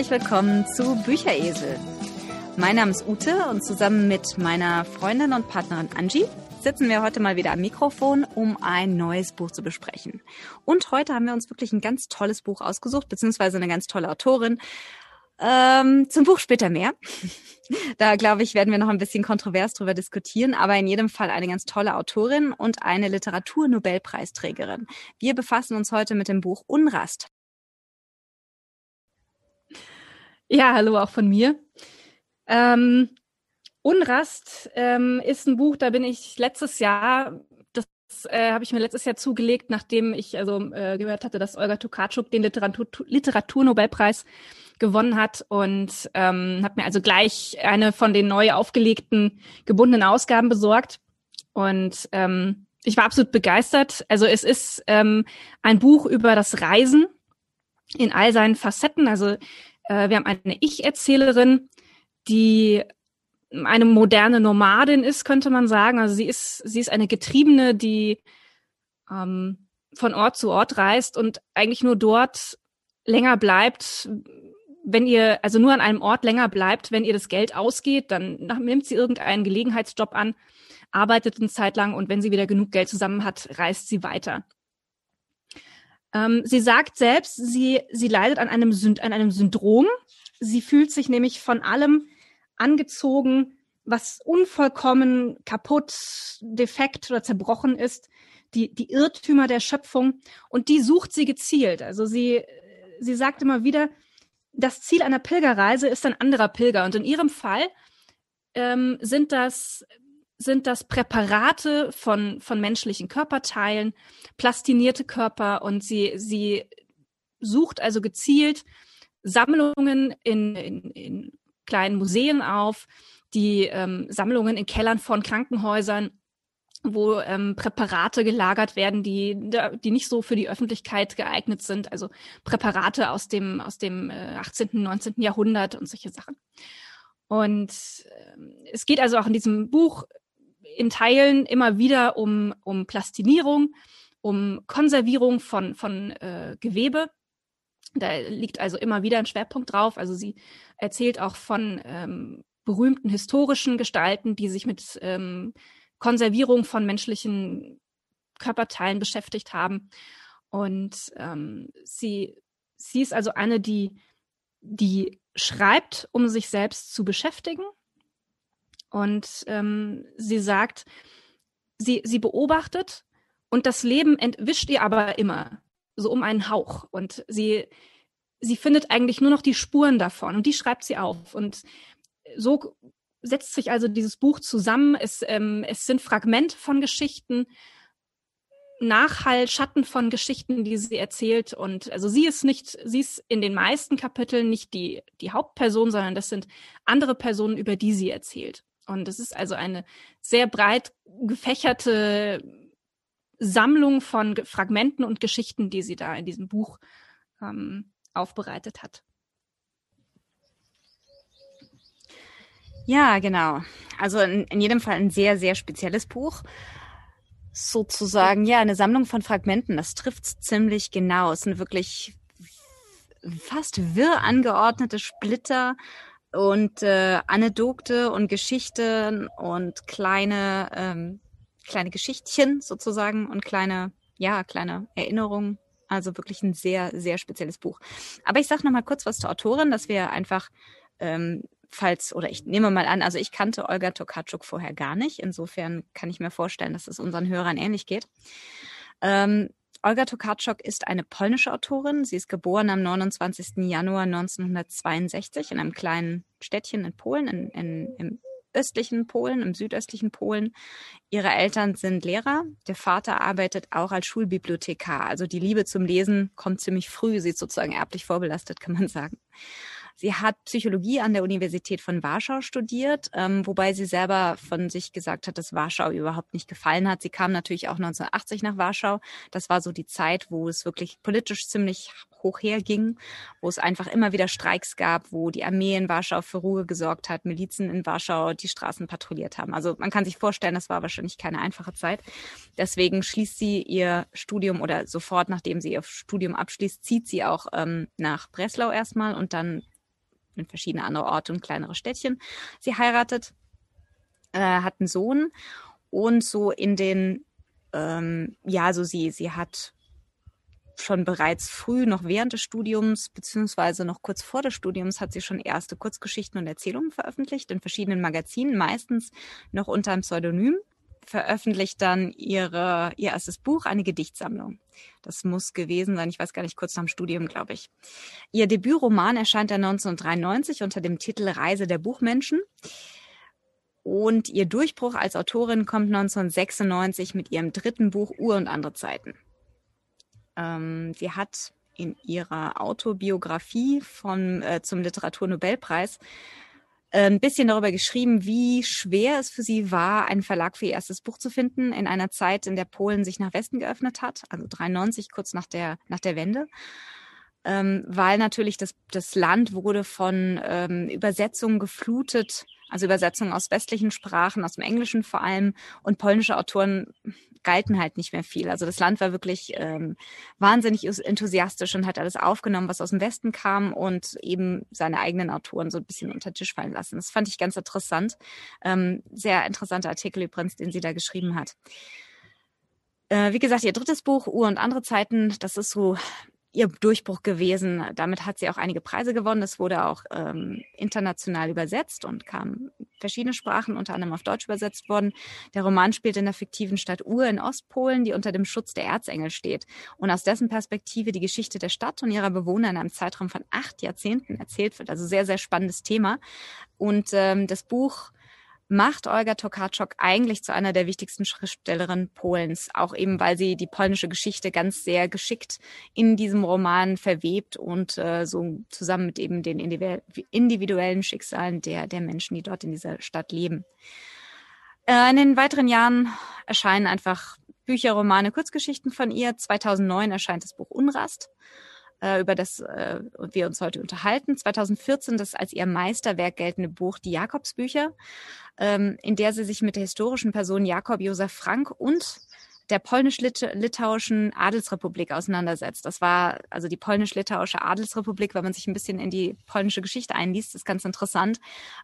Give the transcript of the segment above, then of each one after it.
Herzlich willkommen zu Bücheresel. Mein Name ist Ute und zusammen mit meiner Freundin und Partnerin Angie sitzen wir heute mal wieder am Mikrofon, um ein neues Buch zu besprechen. Und heute haben wir uns wirklich ein ganz tolles Buch ausgesucht, beziehungsweise eine ganz tolle Autorin. Ähm, zum Buch später mehr. da glaube ich, werden wir noch ein bisschen kontrovers drüber diskutieren, aber in jedem Fall eine ganz tolle Autorin und eine Literaturnobelpreisträgerin. Wir befassen uns heute mit dem Buch Unrast. Ja, hallo auch von mir. Ähm, Unrast ähm, ist ein Buch, da bin ich letztes Jahr, das äh, habe ich mir letztes Jahr zugelegt, nachdem ich also äh, gehört hatte, dass Olga Tokarczuk den Literatur Literaturnobelpreis gewonnen hat und ähm, habe mir also gleich eine von den neu aufgelegten gebundenen Ausgaben besorgt und ähm, ich war absolut begeistert. Also es ist ähm, ein Buch über das Reisen in all seinen Facetten. Also wir haben eine Ich-Erzählerin, die eine moderne Nomadin ist, könnte man sagen. Also sie ist, sie ist eine Getriebene, die ähm, von Ort zu Ort reist und eigentlich nur dort länger bleibt, wenn ihr, also nur an einem Ort länger bleibt, wenn ihr das Geld ausgeht, dann nimmt sie irgendeinen Gelegenheitsjob an, arbeitet eine Zeit lang und wenn sie wieder genug Geld zusammen hat, reist sie weiter. Ähm, sie sagt selbst, sie, sie leidet an einem, an einem Syndrom. Sie fühlt sich nämlich von allem angezogen, was unvollkommen, kaputt, defekt oder zerbrochen ist, die, die Irrtümer der Schöpfung. Und die sucht sie gezielt. Also sie, sie sagt immer wieder, das Ziel einer Pilgerreise ist ein anderer Pilger. Und in ihrem Fall ähm, sind das sind das Präparate von, von menschlichen Körperteilen, plastinierte Körper und sie, sie sucht also gezielt Sammlungen in, in, in kleinen Museen auf, die ähm, Sammlungen in Kellern von Krankenhäusern, wo ähm, Präparate gelagert werden, die, die nicht so für die Öffentlichkeit geeignet sind, also Präparate aus dem, aus dem äh, 18., 19. Jahrhundert und solche Sachen. Und äh, es geht also auch in diesem Buch in Teilen immer wieder um, um Plastinierung, um Konservierung von, von äh, Gewebe. Da liegt also immer wieder ein Schwerpunkt drauf. Also sie erzählt auch von ähm, berühmten historischen Gestalten, die sich mit ähm, Konservierung von menschlichen Körperteilen beschäftigt haben. Und ähm, sie, sie ist also eine, die, die schreibt, um sich selbst zu beschäftigen. Und ähm, sie sagt, sie, sie beobachtet und das Leben entwischt ihr aber immer so um einen Hauch. Und sie, sie findet eigentlich nur noch die Spuren davon und die schreibt sie auf. Und so setzt sich also dieses Buch zusammen. Es, ähm, es sind Fragmente von Geschichten, Nachhall, Schatten von Geschichten, die sie erzählt. Und also sie ist nicht, sie ist in den meisten Kapiteln nicht die, die Hauptperson, sondern das sind andere Personen, über die sie erzählt. Und es ist also eine sehr breit gefächerte Sammlung von Fragmenten und Geschichten, die sie da in diesem Buch ähm, aufbereitet hat. Ja, genau. Also in, in jedem Fall ein sehr, sehr spezielles Buch. Sozusagen, ja, eine Sammlung von Fragmenten. Das trifft ziemlich genau. Es sind wirklich fast wirr angeordnete Splitter und äh, Anekdote und Geschichten und kleine ähm, kleine Geschichtchen sozusagen und kleine, ja, kleine Erinnerungen. Also wirklich ein sehr, sehr spezielles Buch. Aber ich sage noch mal kurz was zur Autorin, dass wir einfach, ähm, falls, oder ich nehme mal an, also ich kannte Olga Tokarczuk vorher gar nicht. Insofern kann ich mir vorstellen, dass es unseren Hörern ähnlich geht. Ähm, Olga Tokarczuk ist eine polnische Autorin. Sie ist geboren am 29. Januar 1962 in einem kleinen Städtchen in Polen, in, in, im östlichen Polen, im südöstlichen Polen. Ihre Eltern sind Lehrer. Der Vater arbeitet auch als Schulbibliothekar. Also die Liebe zum Lesen kommt ziemlich früh. Sie ist sozusagen erblich vorbelastet, kann man sagen. Sie hat Psychologie an der Universität von Warschau studiert, ähm, wobei sie selber von sich gesagt hat, dass Warschau überhaupt nicht gefallen hat. Sie kam natürlich auch 1980 nach Warschau. Das war so die Zeit, wo es wirklich politisch ziemlich hoch herging, wo es einfach immer wieder Streiks gab, wo die Armee in Warschau für Ruhe gesorgt hat, Milizen in Warschau die Straßen patrouilliert haben. Also man kann sich vorstellen, das war wahrscheinlich keine einfache Zeit. Deswegen schließt sie ihr Studium oder sofort, nachdem sie ihr Studium abschließt, zieht sie auch ähm, nach Breslau erstmal und dann in verschiedene andere Orte und kleinere Städtchen. Sie heiratet, äh, hat einen Sohn und so in den, ähm, ja, so sie, sie hat schon bereits früh, noch während des Studiums, beziehungsweise noch kurz vor des Studiums, hat sie schon erste Kurzgeschichten und Erzählungen veröffentlicht in verschiedenen Magazinen, meistens noch unter einem Pseudonym. Veröffentlicht dann ihre, ihr erstes Buch, eine Gedichtsammlung. Das muss gewesen sein, ich weiß gar nicht, kurz nach dem Studium, glaube ich. Ihr Debütroman erscheint dann 1993 unter dem Titel Reise der Buchmenschen. Und ihr Durchbruch als Autorin kommt 1996 mit ihrem dritten Buch Uhr und andere Zeiten. Ähm, sie hat in ihrer Autobiografie von, äh, zum Literaturnobelpreis ein bisschen darüber geschrieben, wie schwer es für sie war, einen Verlag für ihr erstes Buch zu finden, in einer Zeit, in der Polen sich nach Westen geöffnet hat, also 93, kurz nach der, nach der Wende. Ähm, weil natürlich das, das Land wurde von ähm, Übersetzungen geflutet, also Übersetzungen aus westlichen Sprachen, aus dem Englischen vor allem, und polnische Autoren galten halt nicht mehr viel. Also das Land war wirklich ähm, wahnsinnig enthusiastisch und hat alles aufgenommen, was aus dem Westen kam und eben seine eigenen Autoren so ein bisschen unter den Tisch fallen lassen. Das fand ich ganz interessant. Ähm, sehr interessanter Artikel übrigens, den sie da geschrieben hat. Äh, wie gesagt, ihr drittes Buch, Uhr und andere Zeiten, das ist so ihr Durchbruch gewesen. Damit hat sie auch einige Preise gewonnen. Es wurde auch ähm, international übersetzt und kam verschiedene Sprachen, unter anderem auf Deutsch übersetzt worden. Der Roman spielt in der fiktiven Stadt Ur in Ostpolen, die unter dem Schutz der Erzengel steht und aus dessen Perspektive die Geschichte der Stadt und ihrer Bewohner in einem Zeitraum von acht Jahrzehnten erzählt wird. Also sehr, sehr spannendes Thema. Und ähm, das Buch macht Olga Tokarczuk eigentlich zu einer der wichtigsten Schriftstellerinnen Polens, auch eben weil sie die polnische Geschichte ganz sehr geschickt in diesem Roman verwebt und äh, so zusammen mit eben den individuellen Schicksalen der, der Menschen, die dort in dieser Stadt leben. Äh, in den weiteren Jahren erscheinen einfach Bücher, Romane, Kurzgeschichten von ihr. 2009 erscheint das Buch Unrast über das äh, wir uns heute unterhalten. 2014 das als ihr Meisterwerk geltende Buch Die Jakobsbücher, ähm, in der sie sich mit der historischen Person Jakob Josef Frank und der polnisch-litauischen Adelsrepublik auseinandersetzt. Das war also die polnisch-litauische Adelsrepublik, wenn man sich ein bisschen in die polnische Geschichte einliest, ist ganz interessant.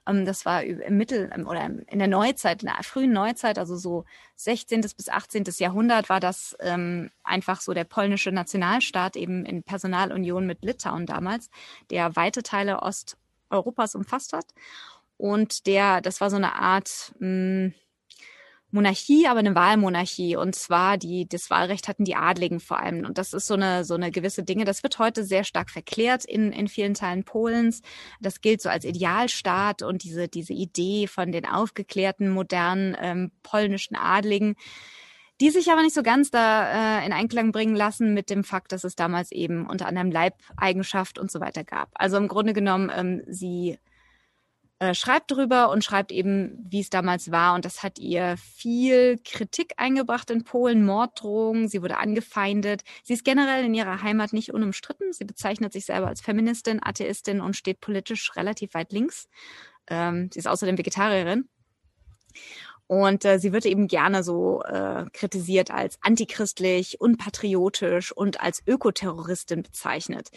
Ähm, das war im Mittel oder in der Neuzeit, in der frühen Neuzeit, also so 16. bis 18. Jahrhundert, war das ähm, einfach so der polnische Nationalstaat eben in Personalunion mit Litauen damals, der weite Teile Osteuropas umfasst hat. Und der, das war so eine Art, mh, Monarchie, aber eine Wahlmonarchie. Und zwar die, das Wahlrecht hatten die Adligen vor allem. Und das ist so eine, so eine gewisse Dinge. Das wird heute sehr stark verklärt in, in vielen Teilen Polens. Das gilt so als Idealstaat und diese, diese Idee von den aufgeklärten, modernen ähm, polnischen Adligen die sich aber nicht so ganz da äh, in Einklang bringen lassen mit dem Fakt, dass es damals eben unter anderem Leibeigenschaft und so weiter gab. Also im Grunde genommen, ähm, sie äh, schreibt drüber und schreibt eben, wie es damals war. Und das hat ihr viel Kritik eingebracht in Polen, Morddrohungen. Sie wurde angefeindet. Sie ist generell in ihrer Heimat nicht unumstritten. Sie bezeichnet sich selber als Feministin, Atheistin und steht politisch relativ weit links. Ähm, sie ist außerdem Vegetarierin. Und äh, sie wird eben gerne so äh, kritisiert als antichristlich, unpatriotisch und als Ökoterroristin bezeichnet.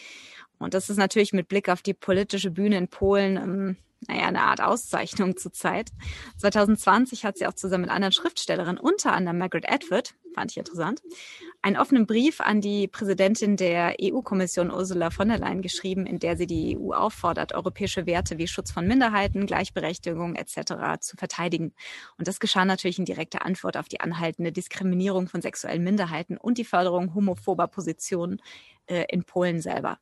Und das ist natürlich mit Blick auf die politische Bühne in Polen ähm, naja, eine Art Auszeichnung zurzeit. 2020 hat sie auch zusammen mit anderen Schriftstellerinnen, unter anderem Margaret Atwood, fand ich interessant, einen offenen Brief an die Präsidentin der EU-Kommission Ursula von der Leyen geschrieben, in der sie die EU auffordert, europäische Werte wie Schutz von Minderheiten, Gleichberechtigung etc. zu verteidigen. Und das geschah natürlich in direkter Antwort auf die anhaltende Diskriminierung von sexuellen Minderheiten und die Förderung homophober Positionen äh, in Polen selber.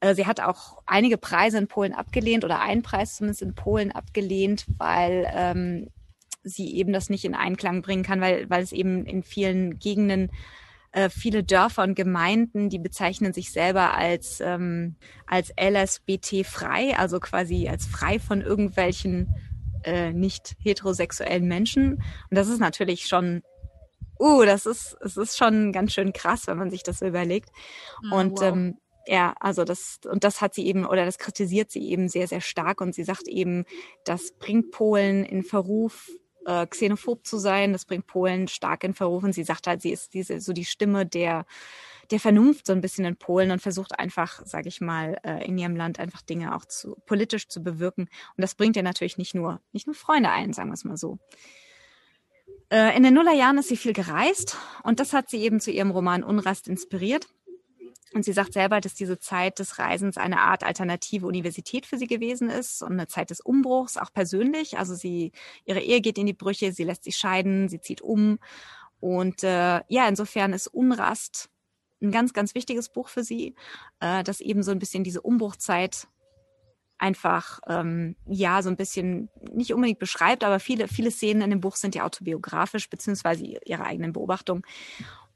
Äh, sie hat auch einige Preise in Polen abgelehnt oder einen Preis zumindest in Polen abgelehnt, weil ähm, sie eben das nicht in Einklang bringen kann, weil, weil es eben in vielen Gegenden Äh, viele Dörfer und Gemeinden, die bezeichnen sich selber als, ähm, als LSBT-frei, also quasi als frei von irgendwelchen äh, nicht heterosexuellen Menschen. Und das ist natürlich schon uh, das ist, es ist schon ganz schön krass, wenn man sich das so überlegt. Oh, und wow. ähm, ja, also das, und das hat sie eben, oder das kritisiert sie eben sehr, sehr stark. Und sie sagt eben, das bringt Polen in Verruf, äh, xenophob zu sein. Das bringt Polen stark in Verruf. Und sie sagt halt, sie ist diese, so die Stimme der, der Vernunft so ein bisschen in Polen und versucht einfach, sage ich mal, äh, in ihrem Land einfach Dinge auch zu, politisch zu bewirken. Und das bringt ihr natürlich nicht nur, nicht nur Freunde ein, sagen wir es mal so. Äh, in den Nullerjahren ist sie viel gereist und das hat sie eben zu ihrem Roman Unrast inspiriert. Und sie sagt selber, dass diese Zeit des Reisens eine Art alternative Universität für sie gewesen ist und eine Zeit des Umbruchs, auch persönlich. Also sie, ihre Ehe geht in die Brüche, sie lässt sich scheiden, sie zieht um. Und äh, ja, insofern ist Unrast ein ganz, ganz wichtiges Buch für sie, äh, das eben so ein bisschen diese Umbruchzeit einfach ähm, ja so ein bisschen nicht unbedingt beschreibt, aber viele viele Szenen in dem Buch sind ja autobiografisch beziehungsweise ihre eigenen Beobachtungen.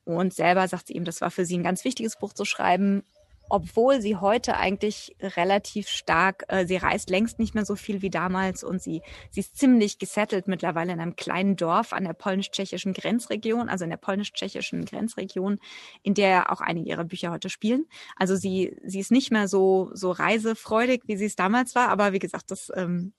Und selber sagt sie eben, das war für sie ein ganz wichtiges Buch zu schreiben, obwohl sie heute eigentlich relativ stark, äh, sie reist längst nicht mehr so viel wie damals und sie, sie ist ziemlich gesettelt mittlerweile in einem kleinen Dorf an der polnisch-tschechischen Grenzregion, also in der polnisch-tschechischen Grenzregion, in der auch einige ihrer Bücher heute spielen. Also sie, sie ist nicht mehr so, so reisefreudig, wie sie es damals war, aber wie gesagt, das, ähm,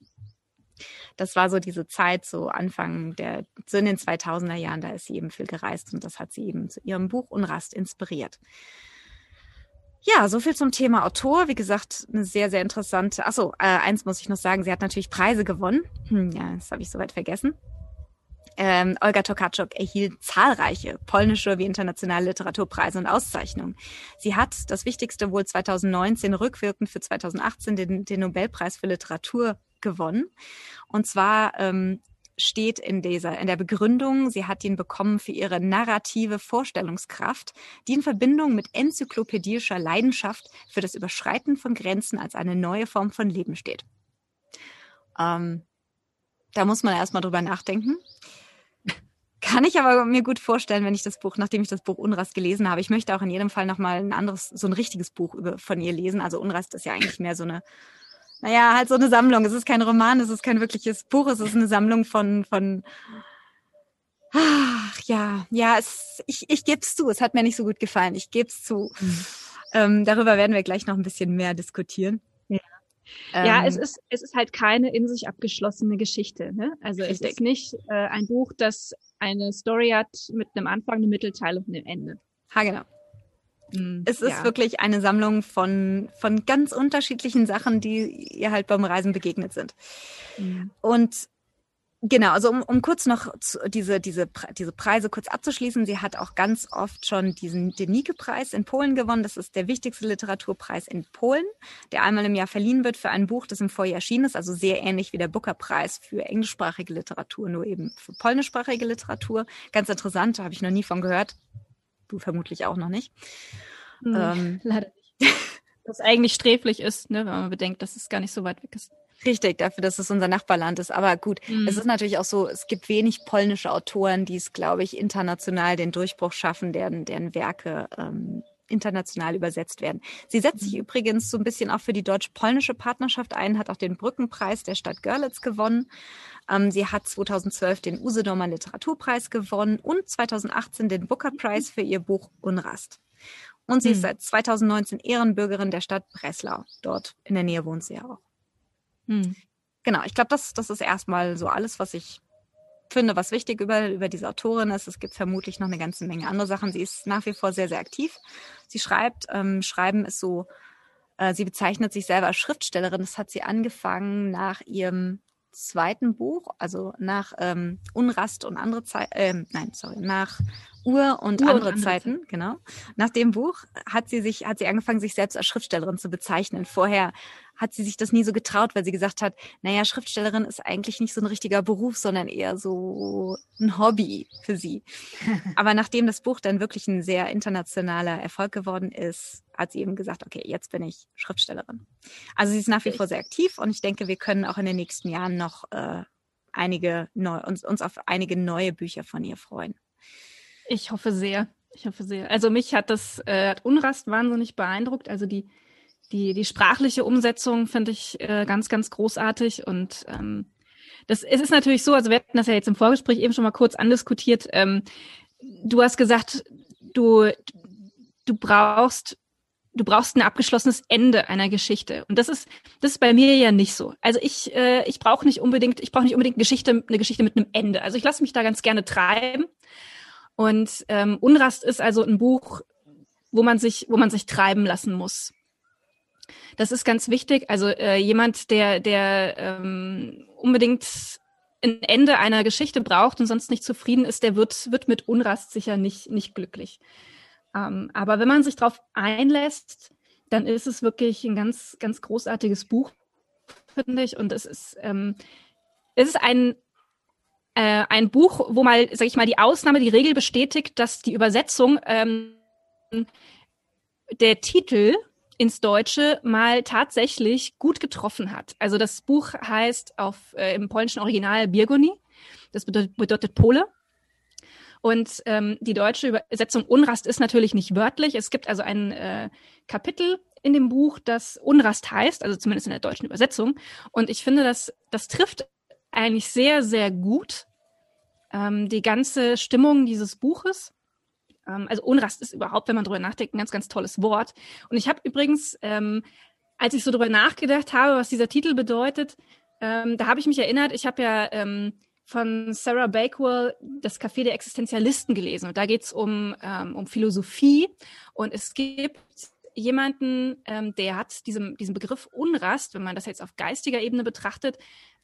das war so diese Zeit, so Anfang der, so in den 2000er Jahren, da ist sie eben viel gereist und das hat sie eben zu ihrem Buch Unrast inspiriert. Ja, so viel zum Thema Autor. Wie gesagt, eine sehr, sehr interessante. Achso, äh, eins muss ich noch sagen, sie hat natürlich Preise gewonnen. Hm, ja, das habe ich soweit vergessen. Ähm, Olga Tokarczuk erhielt zahlreiche polnische wie internationale Literaturpreise und Auszeichnungen. Sie hat das Wichtigste wohl 2019 rückwirkend für 2018 den, den Nobelpreis für Literatur gewonnen. Und zwar ähm, steht in dieser, in der Begründung, sie hat ihn bekommen für ihre narrative Vorstellungskraft, die in Verbindung mit enzyklopädischer Leidenschaft für das Überschreiten von Grenzen als eine neue Form von Leben steht. Ähm, da muss man erstmal drüber nachdenken. Kann ich aber mir gut vorstellen, wenn ich das Buch, nachdem ich das Buch Unrast gelesen habe, ich möchte auch in jedem Fall nochmal ein anderes, so ein richtiges Buch über, von ihr lesen. Also Unrast ist ja eigentlich mehr so eine naja, halt so eine Sammlung. Es ist kein Roman, es ist kein wirkliches Buch, es ist eine Sammlung von, von, ach, ja, ja, es, ich, ich gebe es zu, es hat mir nicht so gut gefallen, ich gebe es zu. Mhm. Ähm, darüber werden wir gleich noch ein bisschen mehr diskutieren. Ja, ähm, ja es, ist, es ist halt keine in sich abgeschlossene Geschichte. Ne? Also es ist nicht äh, ein Buch, das eine Story hat mit einem Anfang, einem Mittelteil und einem Ende. Ha, genau. Mhm, es ist ja. wirklich eine Sammlung von, von ganz unterschiedlichen Sachen, die ihr halt beim Reisen begegnet sind. Mhm. Und Genau, also um, um kurz noch zu, diese, diese, diese Preise kurz abzuschließen, sie hat auch ganz oft schon diesen den Nike-Preis in Polen gewonnen. Das ist der wichtigste Literaturpreis in Polen, der einmal im Jahr verliehen wird für ein Buch, das im Vorjahr erschienen ist, also sehr ähnlich wie der Booker-Preis für englischsprachige Literatur, nur eben für polnischsprachige Literatur. Ganz interessant, habe ich noch nie von gehört. Du vermutlich auch noch nicht. Nee, ähm, leider nicht. Was eigentlich sträflich ist, ne, wenn man bedenkt, dass es gar nicht so weit weg ist. Richtig, dafür, dass es unser Nachbarland ist. Aber gut, mhm. es ist natürlich auch so, es gibt wenig polnische Autoren, die es, glaube ich, international den Durchbruch schaffen, deren, deren Werke ähm, international übersetzt werden. Sie setzt sich mhm. übrigens so ein bisschen auch für die deutsch-polnische Partnerschaft ein, hat auch den Brückenpreis der Stadt Görlitz gewonnen. Ähm, sie hat 2012 den Usedomer Literaturpreis gewonnen und 2018 den Booker Prize für ihr Buch Unrast. Und sie mhm. ist seit 2019 Ehrenbürgerin der Stadt Breslau. Dort in der Nähe wohnt sie ja auch. Mhm. Genau, ich glaube, das, das ist erstmal so alles, was ich finde, was wichtig über, über diese Autorin ist. Es gibt vermutlich noch eine ganze Menge andere Sachen. Sie ist nach wie vor sehr, sehr aktiv. Sie schreibt, ähm, Schreiben ist so, äh, sie bezeichnet sich selber als Schriftstellerin. Das hat sie angefangen nach ihrem zweiten Buch, also nach ähm, Unrast und andere Zeiten, äh, nein, sorry, nach Uhr und, Uhr andere, und andere Zeiten, Zeiten, genau. Nach dem Buch hat sie sich, hat sie angefangen, sich selbst als Schriftstellerin zu bezeichnen. Vorher hat sie sich das nie so getraut, weil sie gesagt hat, naja, Schriftstellerin ist eigentlich nicht so ein richtiger Beruf, sondern eher so ein Hobby für sie. Aber nachdem das Buch dann wirklich ein sehr internationaler Erfolg geworden ist, hat sie eben gesagt, okay, jetzt bin ich Schriftstellerin. Also sie ist nach wie vor sehr aktiv und ich denke, wir können auch in den nächsten Jahren noch äh, einige neu, uns, uns auf einige neue Bücher von ihr freuen. Ich hoffe sehr. Ich hoffe sehr. Also mich hat das äh, hat Unrast wahnsinnig beeindruckt. Also die die die sprachliche Umsetzung finde ich äh, ganz ganz großartig und ähm, das es ist natürlich so. Also wir hatten das ja jetzt im Vorgespräch eben schon mal kurz andiskutiert. Ähm, du hast gesagt, du du brauchst du brauchst ein abgeschlossenes Ende einer Geschichte und das ist das ist bei mir ja nicht so. Also ich äh, ich brauche nicht unbedingt ich brauche nicht unbedingt eine Geschichte eine Geschichte mit einem Ende. Also ich lasse mich da ganz gerne treiben und ähm, Unrast ist also ein Buch, wo man sich, wo man sich treiben lassen muss. Das ist ganz wichtig. Also äh, jemand, der, der ähm, unbedingt ein Ende einer Geschichte braucht und sonst nicht zufrieden ist, der wird, wird mit Unrast sicher nicht, nicht glücklich. Ähm, aber wenn man sich darauf einlässt, dann ist es wirklich ein ganz, ganz großartiges Buch, finde ich. Und es ist, ähm, es ist ein, äh, ein Buch, wo mal, sag ich mal, die Ausnahme die Regel bestätigt, dass die Übersetzung ähm, der Titel ins Deutsche mal tatsächlich gut getroffen hat. Also das Buch heißt auf äh, im polnischen Original Birgoni. Das bedeutet, bedeutet Pole. Und ähm, die deutsche Übersetzung Unrast ist natürlich nicht wörtlich. Es gibt also ein äh, Kapitel in dem Buch, das Unrast heißt, also zumindest in der deutschen Übersetzung. Und ich finde, das, das trifft eigentlich sehr, sehr gut ähm, die ganze Stimmung dieses Buches. Ähm, also Unrast ist überhaupt, wenn man drüber nachdenkt, ein ganz, ganz tolles Wort. Und ich habe übrigens, ähm, als ich so drüber nachgedacht habe, was dieser Titel bedeutet, ähm, da habe ich mich erinnert, ich habe ja ähm, von Sarah Bakewell das Café der Existenzialisten gelesen. Und da geht es um, ähm, um Philosophie. Und es gibt jemanden, ähm, der hat diesem, diesen Begriff Unrast, wenn man das jetzt auf geistiger Ebene betrachtet,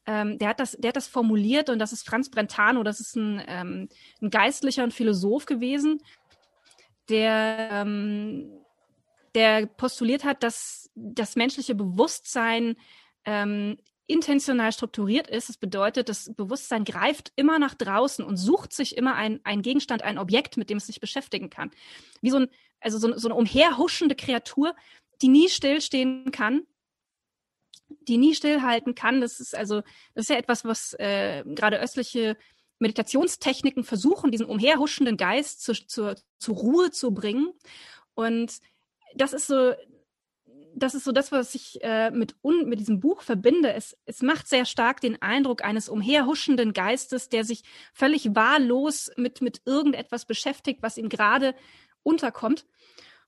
ähm, der, hat das, der hat das formuliert und das ist Franz Brentano, das ist ein, ähm, ein Geistlicher und Philosoph gewesen, der, ähm, der postuliert hat, dass das menschliche Bewusstsein ähm, intentional strukturiert ist. Das bedeutet, das Bewusstsein greift immer nach draußen und sucht sich immer ein, Gegenstand, ein Objekt, mit dem es sich beschäftigen kann. Wie so, ein, also so, so eine umherhuschende Kreatur, die nie stillstehen kann, die nie stillhalten kann. Das ist also, das ist ja etwas, was äh, gerade östliche Meditationstechniken versuchen, diesen umherhuschenden Geist zu, zu, zur Ruhe zu bringen. Und das ist so, das ist so das, was ich äh, mit, un, mit diesem Buch verbinde. Es, es macht sehr stark den Eindruck eines umherhuschenden Geistes, der sich völlig wahllos mit, mit irgendetwas beschäftigt, was ihm gerade unterkommt.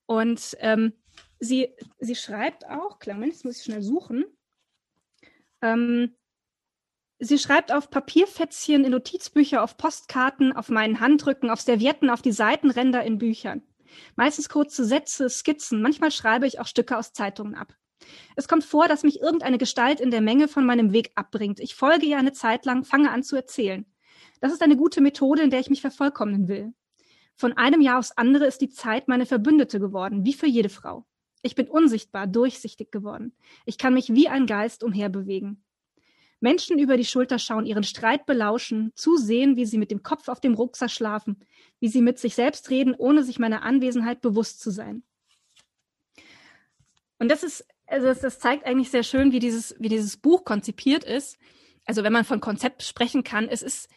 Und ähm, sie, sie schreibt auch, klar, Moment, jetzt muss ich schnell suchen. Ähm, sie schreibt auf Papierfätzchen, in Notizbücher, auf Postkarten, auf meinen Handrücken, auf Servietten, auf die Seitenränder in Büchern. Meistens kurze Sätze, Skizzen, manchmal schreibe ich auch Stücke aus Zeitungen ab. Es kommt vor, dass mich irgendeine Gestalt in der Menge von meinem Weg abbringt. Ich folge ihr eine Zeit lang, fange an zu erzählen. Das ist eine gute Methode, in der ich mich vervollkommnen will. Von einem Jahr aufs andere ist die Zeit meine Verbündete geworden, wie für jede Frau. Ich bin unsichtbar, durchsichtig geworden. Ich kann mich wie ein Geist umherbewegen. Menschen über die Schulter schauen, ihren Streit belauschen, zusehen, wie sie mit dem Kopf auf dem Rucksack schlafen, wie sie mit sich selbst reden, ohne sich meiner Anwesenheit bewusst zu sein. Und das ist, also das, zeigt eigentlich sehr schön, wie dieses, wie dieses Buch konzipiert ist. Also wenn man von Konzept sprechen kann, es ist,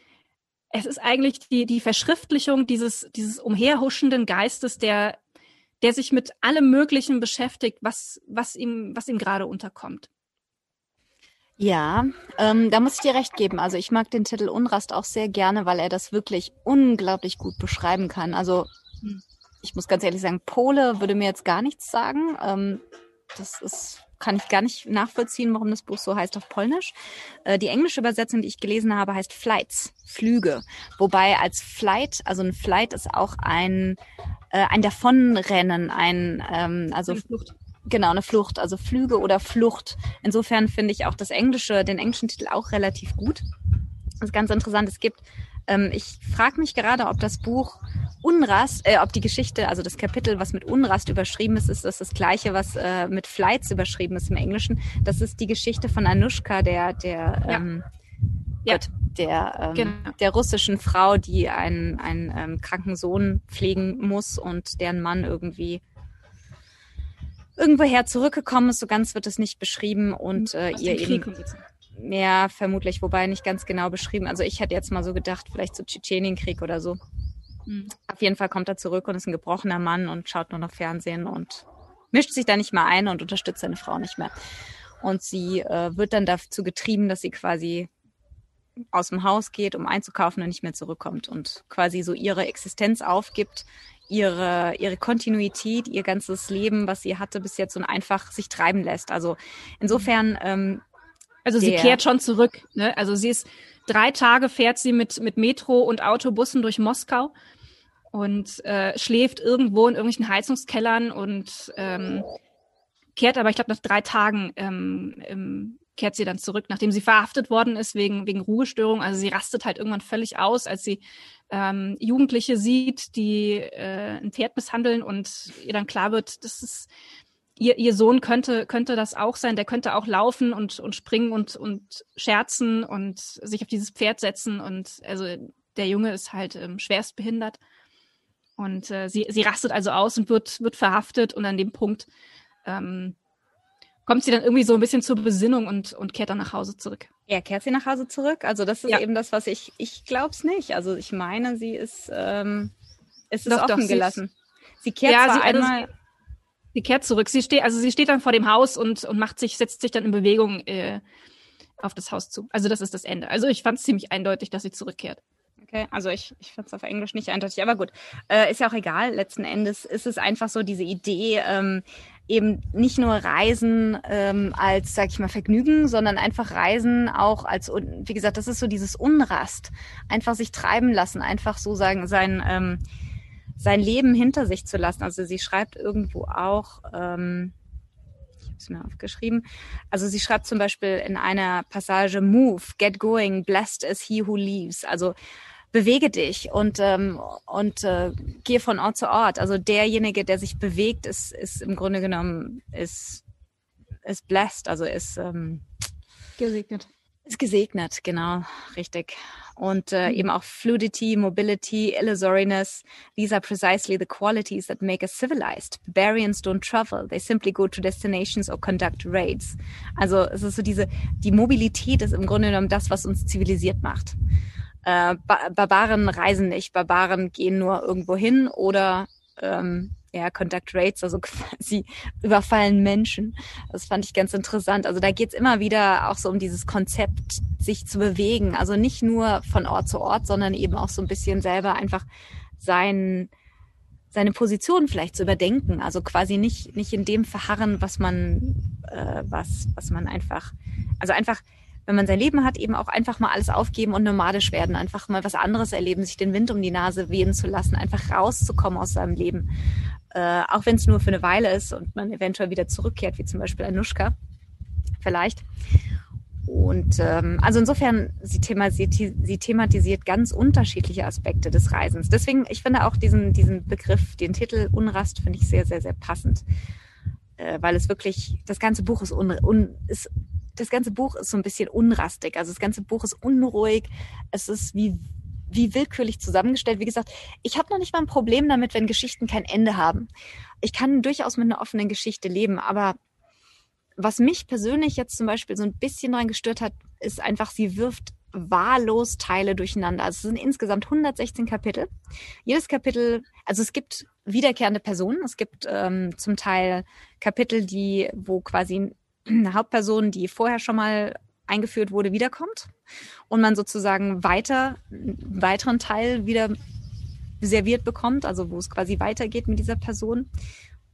es ist eigentlich die, die Verschriftlichung dieses, dieses umherhuschenden Geistes, der der sich mit allem Möglichen beschäftigt, was, was ihm, was ihm gerade unterkommt. Ja, ähm, da muss ich dir recht geben. Also ich mag den Titel Unrast auch sehr gerne, weil er das wirklich unglaublich gut beschreiben kann. Also ich muss ganz ehrlich sagen, Pole würde mir jetzt gar nichts sagen. Ähm, das ist kann ich gar nicht nachvollziehen, warum das Buch so heißt auf Polnisch. Äh, die englische Übersetzung, die ich gelesen habe, heißt Flights, Flüge. Wobei als Flight, also ein Flight ist auch ein, äh, ein Davonrennen, ein, ähm, also eine Flucht. Genau, eine Flucht, also Flüge oder Flucht. Insofern finde ich auch das Englische, den englischen Titel auch relativ gut. Das ist ganz interessant. Es gibt ähm, ich frage mich gerade, ob das Buch Unrast, äh, ob die Geschichte, also das Kapitel, was mit Unrast überschrieben ist, ist das das gleiche, was äh, mit Flights überschrieben ist im Englischen. Das ist die Geschichte von Anushka, der, der, ja. ähm, ja. Gott, der, ähm, genau. der russischen Frau, die einen, einen ähm, kranken Sohn pflegen muss und deren Mann irgendwie irgendwoher zurückgekommen ist. So ganz wird es nicht beschrieben und äh, ihr eben mehr vermutlich, wobei nicht ganz genau beschrieben. Also ich hätte jetzt mal so gedacht, vielleicht so Tschetschenienkrieg oder so. Mhm. Auf jeden Fall kommt er zurück und ist ein gebrochener Mann und schaut nur noch Fernsehen und mischt sich da nicht mehr ein und unterstützt seine Frau nicht mehr. Und sie äh, wird dann dazu getrieben, dass sie quasi aus dem Haus geht, um einzukaufen und nicht mehr zurückkommt und quasi so ihre Existenz aufgibt, ihre, ihre Kontinuität, ihr ganzes Leben, was sie hatte bis jetzt und einfach sich treiben lässt. Also insofern. Ähm, also sie kehrt schon zurück. Ne? Also sie ist drei Tage fährt sie mit, mit Metro und Autobussen durch Moskau und äh, schläft irgendwo in irgendwelchen Heizungskellern und ähm, kehrt aber, ich glaube, nach drei Tagen ähm, ähm, kehrt sie dann zurück, nachdem sie verhaftet worden ist wegen, wegen Ruhestörung. Also sie rastet halt irgendwann völlig aus, als sie ähm, Jugendliche sieht, die äh, ein Pferd misshandeln und ihr dann klar wird, das ist ihr, ihr Sohn könnte, könnte das auch sein, der könnte auch laufen und, und springen und, und scherzen und sich auf dieses Pferd setzen. Und also der Junge ist halt ähm, schwerst behindert. Und äh, sie, sie rastet also aus und wird, wird verhaftet und an dem Punkt ähm, kommt sie dann irgendwie so ein bisschen zur Besinnung und, und kehrt dann nach Hause zurück. Ja, kehrt sie nach Hause zurück? Also das ist ja. eben das, was ich, ich glaube es nicht. Also ich meine, sie ist, ähm, ist es doch, offen doch, gelassen. Sie, kehrt ja, zwar sie, also einmal... Sie, sie, kehrt zurück. Sie steht, also sie steht dann vor dem Haus und, und macht sich, setzt sich dann in Bewegung äh, auf das Haus zu. Also das ist das Ende. Also ich fand es ziemlich eindeutig, dass sie zurückkehrt. Okay, also ich, ich finde es auf Englisch nicht eindeutig, aber gut, äh, ist ja auch egal. Letzten Endes ist es einfach so diese Idee, ähm, eben nicht nur Reisen ähm, als, sag ich mal, Vergnügen, sondern einfach Reisen auch als, wie gesagt, das ist so dieses Unrast. Einfach sich treiben lassen, einfach so sagen, sein, ähm, sein Leben hinter sich zu lassen. Also sie schreibt irgendwo auch, ähm, es mir aufgeschrieben, also sie schreibt zum Beispiel in einer Passage, Move, get going, blessed is he who leaves. Also bewege dich und, ähm, und äh, gehe von Ort zu Ort. Also derjenige, der sich bewegt, ist, ist im Grunde genommen ist, ist blessed, also ist ähm, gesegnet. Ist gesegnet, genau, richtig. Und äh, mhm. eben auch Fluidity, Mobility, Illusoriness. These are precisely the qualities that make us civilized. Barbarians don't travel. They simply go to destinations or conduct raids. Also es ist so diese, die Mobilität ist im Grunde genommen das, was uns zivilisiert macht äh, ba Barbaren reisen nicht, Barbaren gehen nur irgendwo hin oder ähm, ja, Contact Rates, also quasi überfallen Menschen. Das fand ich ganz interessant. Also da geht's immer wieder auch so um dieses Konzept, sich zu bewegen. Also nicht nur von Ort zu Ort, sondern eben auch so ein bisschen selber einfach sein, seine Position vielleicht zu überdenken. Also quasi nicht, nicht in dem verharren, was man, äh, was, was man einfach, also einfach wenn man sein Leben hat, eben auch einfach mal alles aufgeben und nomadisch werden, einfach mal was anderes erleben, sich den Wind um die Nase wehen zu lassen, einfach rauszukommen aus seinem Leben. Äh, auch wenn es nur für eine Weile ist und man eventuell wieder zurückkehrt, wie zum Beispiel Anushka, vielleicht. Und ähm, also insofern, sie thematisiert, sie thematisiert ganz unterschiedliche Aspekte des Reisens. Deswegen, ich finde auch diesen, diesen Begriff, den Titel Unrast, finde ich sehr, sehr, sehr passend. Äh, weil es wirklich, das ganze Buch ist, un, un, ist das ganze Buch ist so ein bisschen unrastig. Also das ganze Buch ist unruhig. Es ist wie wie willkürlich zusammengestellt. Wie gesagt, ich habe noch nicht mal ein Problem damit, wenn Geschichten kein Ende haben. Ich kann durchaus mit einer offenen Geschichte leben, aber was mich persönlich jetzt zum Beispiel so ein bisschen daran gestört hat, ist einfach, sie wirft wahllos Teile durcheinander. Also es sind insgesamt 116 Kapitel. Jedes Kapitel, also es gibt wiederkehrende Personen. Es gibt ähm, zum Teil Kapitel, die, wo quasi Hauptperson, die vorher schon mal eingeführt wurde, wiederkommt und man sozusagen weiter, einen weiteren Teil wieder serviert bekommt, also wo es quasi weitergeht mit dieser Person.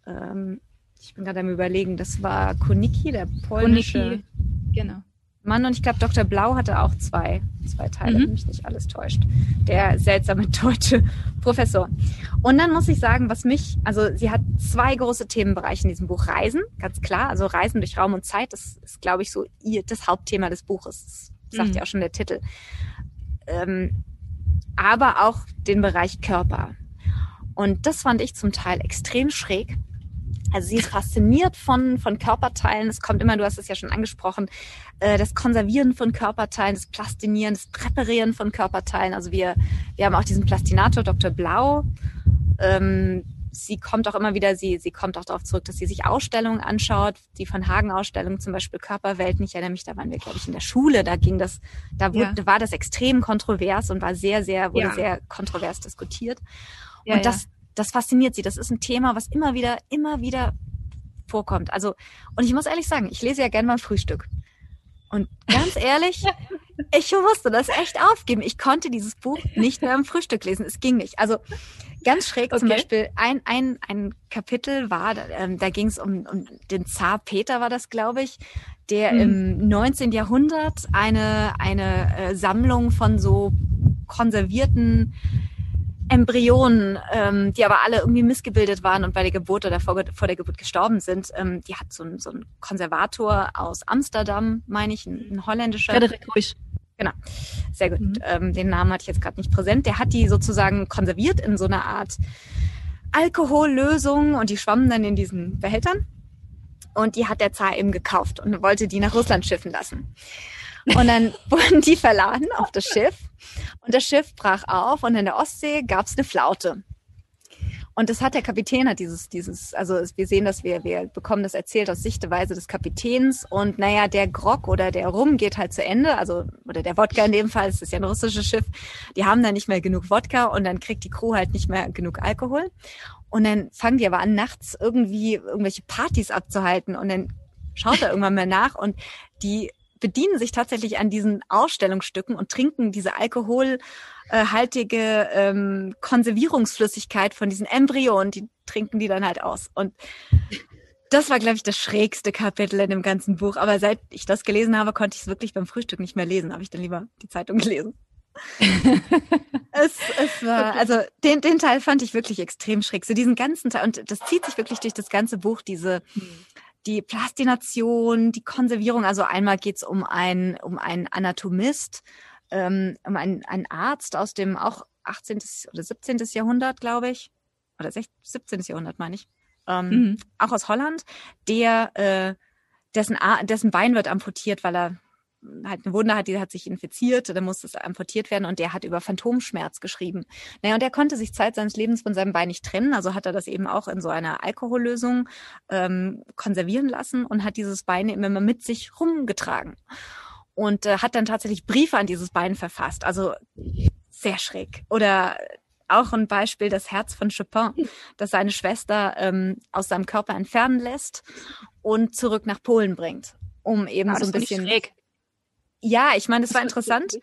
Ähm, ich bin gerade am überlegen, das war Koniki, der polnische. Koniki, genau. Mann und ich glaube, Dr. Blau hatte auch zwei, zwei Teile, mhm. wenn mich nicht alles täuscht. Der seltsame deutsche Professor. Und dann muss ich sagen, was mich, also sie hat zwei große Themenbereiche in diesem Buch. Reisen, ganz klar, also Reisen durch Raum und Zeit, das ist, glaube ich, so ihr, das Hauptthema des Buches. Das sagt mhm. ja auch schon der Titel. Ähm, aber auch den Bereich Körper. Und das fand ich zum Teil extrem schräg. Also sie ist fasziniert von, von Körperteilen. Es kommt immer, du hast es ja schon angesprochen, äh, das Konservieren von Körperteilen, das Plastinieren, das Präparieren von Körperteilen. Also wir, wir haben auch diesen Plastinator Dr. Blau, ähm, sie kommt auch immer wieder, sie, sie kommt auch darauf zurück, dass sie sich Ausstellungen anschaut, die von Hagen-Ausstellung, zum Beispiel Körperwelten. Ich erinnere mich, da waren wir, glaube ich, in der Schule, da ging das, da wurde, ja. war das extrem kontrovers und war sehr, sehr, wurde ja. sehr kontrovers diskutiert. Ja, und das, das fasziniert sie. Das ist ein Thema, was immer wieder, immer wieder vorkommt. Also, und ich muss ehrlich sagen, ich lese ja gerne mal Frühstück. Und ganz ehrlich, ich musste das echt aufgeben. Ich konnte dieses Buch nicht mehr im Frühstück lesen. Es ging nicht. Also ganz schräg okay. zum Beispiel ein, ein, ein Kapitel war, ähm, da ging es um, um den Zar Peter war das, glaube ich, der hm. im 19. Jahrhundert eine, eine äh, Sammlung von so konservierten Embryonen, ähm, die aber alle irgendwie missgebildet waren und bei der Geburt oder vor, vor der Geburt gestorben sind. Ähm, die hat so ein, so ein Konservator aus Amsterdam, meine ich, ein, ein holländischer. Frederik Ruisch. Genau, sehr gut. Mhm. Ähm, den Namen hatte ich jetzt gerade nicht präsent. Der hat die sozusagen konserviert in so einer Art Alkohollösung und die schwammen dann in diesen Behältern. Und die hat der Zar eben gekauft und wollte die nach Russland schiffen lassen. Und dann wurden die verladen auf das Schiff. Und das Schiff brach auf und in der Ostsee gab es eine Flaute. Und das hat der Kapitän, hat dieses, dieses, also wir sehen dass wir, wir bekommen das erzählt aus Sichtweise des Kapitäns und naja, der Grog oder der Rum geht halt zu Ende, also, oder der Wodka in dem Fall, es ist ja ein russisches Schiff, die haben da nicht mehr genug Wodka und dann kriegt die Crew halt nicht mehr genug Alkohol. Und dann fangen die aber an, nachts irgendwie irgendwelche Partys abzuhalten und dann schaut er irgendwann mal nach und die bedienen sich tatsächlich an diesen Ausstellungsstücken und trinken diese alkoholhaltige ähm, Konservierungsflüssigkeit von diesen Embryonen, die trinken die dann halt aus. Und das war, glaube ich, das schrägste Kapitel in dem ganzen Buch. Aber seit ich das gelesen habe, konnte ich es wirklich beim Frühstück nicht mehr lesen. Habe ich dann lieber die Zeitung gelesen. es, es war, also den, den Teil fand ich wirklich extrem schräg. So diesen ganzen Teil, und das zieht sich wirklich durch das ganze Buch, diese, hm die Plastination, die Konservierung. Also einmal geht's um einen um einen Anatomist, ähm, um einen, einen Arzt aus dem auch 18. oder 17. Jahrhundert, glaube ich, oder 16, 17. Jahrhundert meine ich, ähm, mhm. auch aus Holland, der äh, dessen, dessen Bein wird amputiert, weil er halt eine Wunde hat, die hat sich infiziert, dann muss es amputiert werden und der hat über Phantomschmerz geschrieben. Naja, und er konnte sich Zeit seines Lebens von seinem Bein nicht trennen, also hat er das eben auch in so einer Alkohollösung ähm, konservieren lassen und hat dieses Bein immer mit sich rumgetragen. Und äh, hat dann tatsächlich Briefe an dieses Bein verfasst. Also sehr schräg. Oder auch ein Beispiel, das Herz von Chopin, das seine Schwester ähm, aus seinem Körper entfernen lässt und zurück nach Polen bringt, um eben ah, so ein bisschen schräg. Ja, ich meine, es war interessant,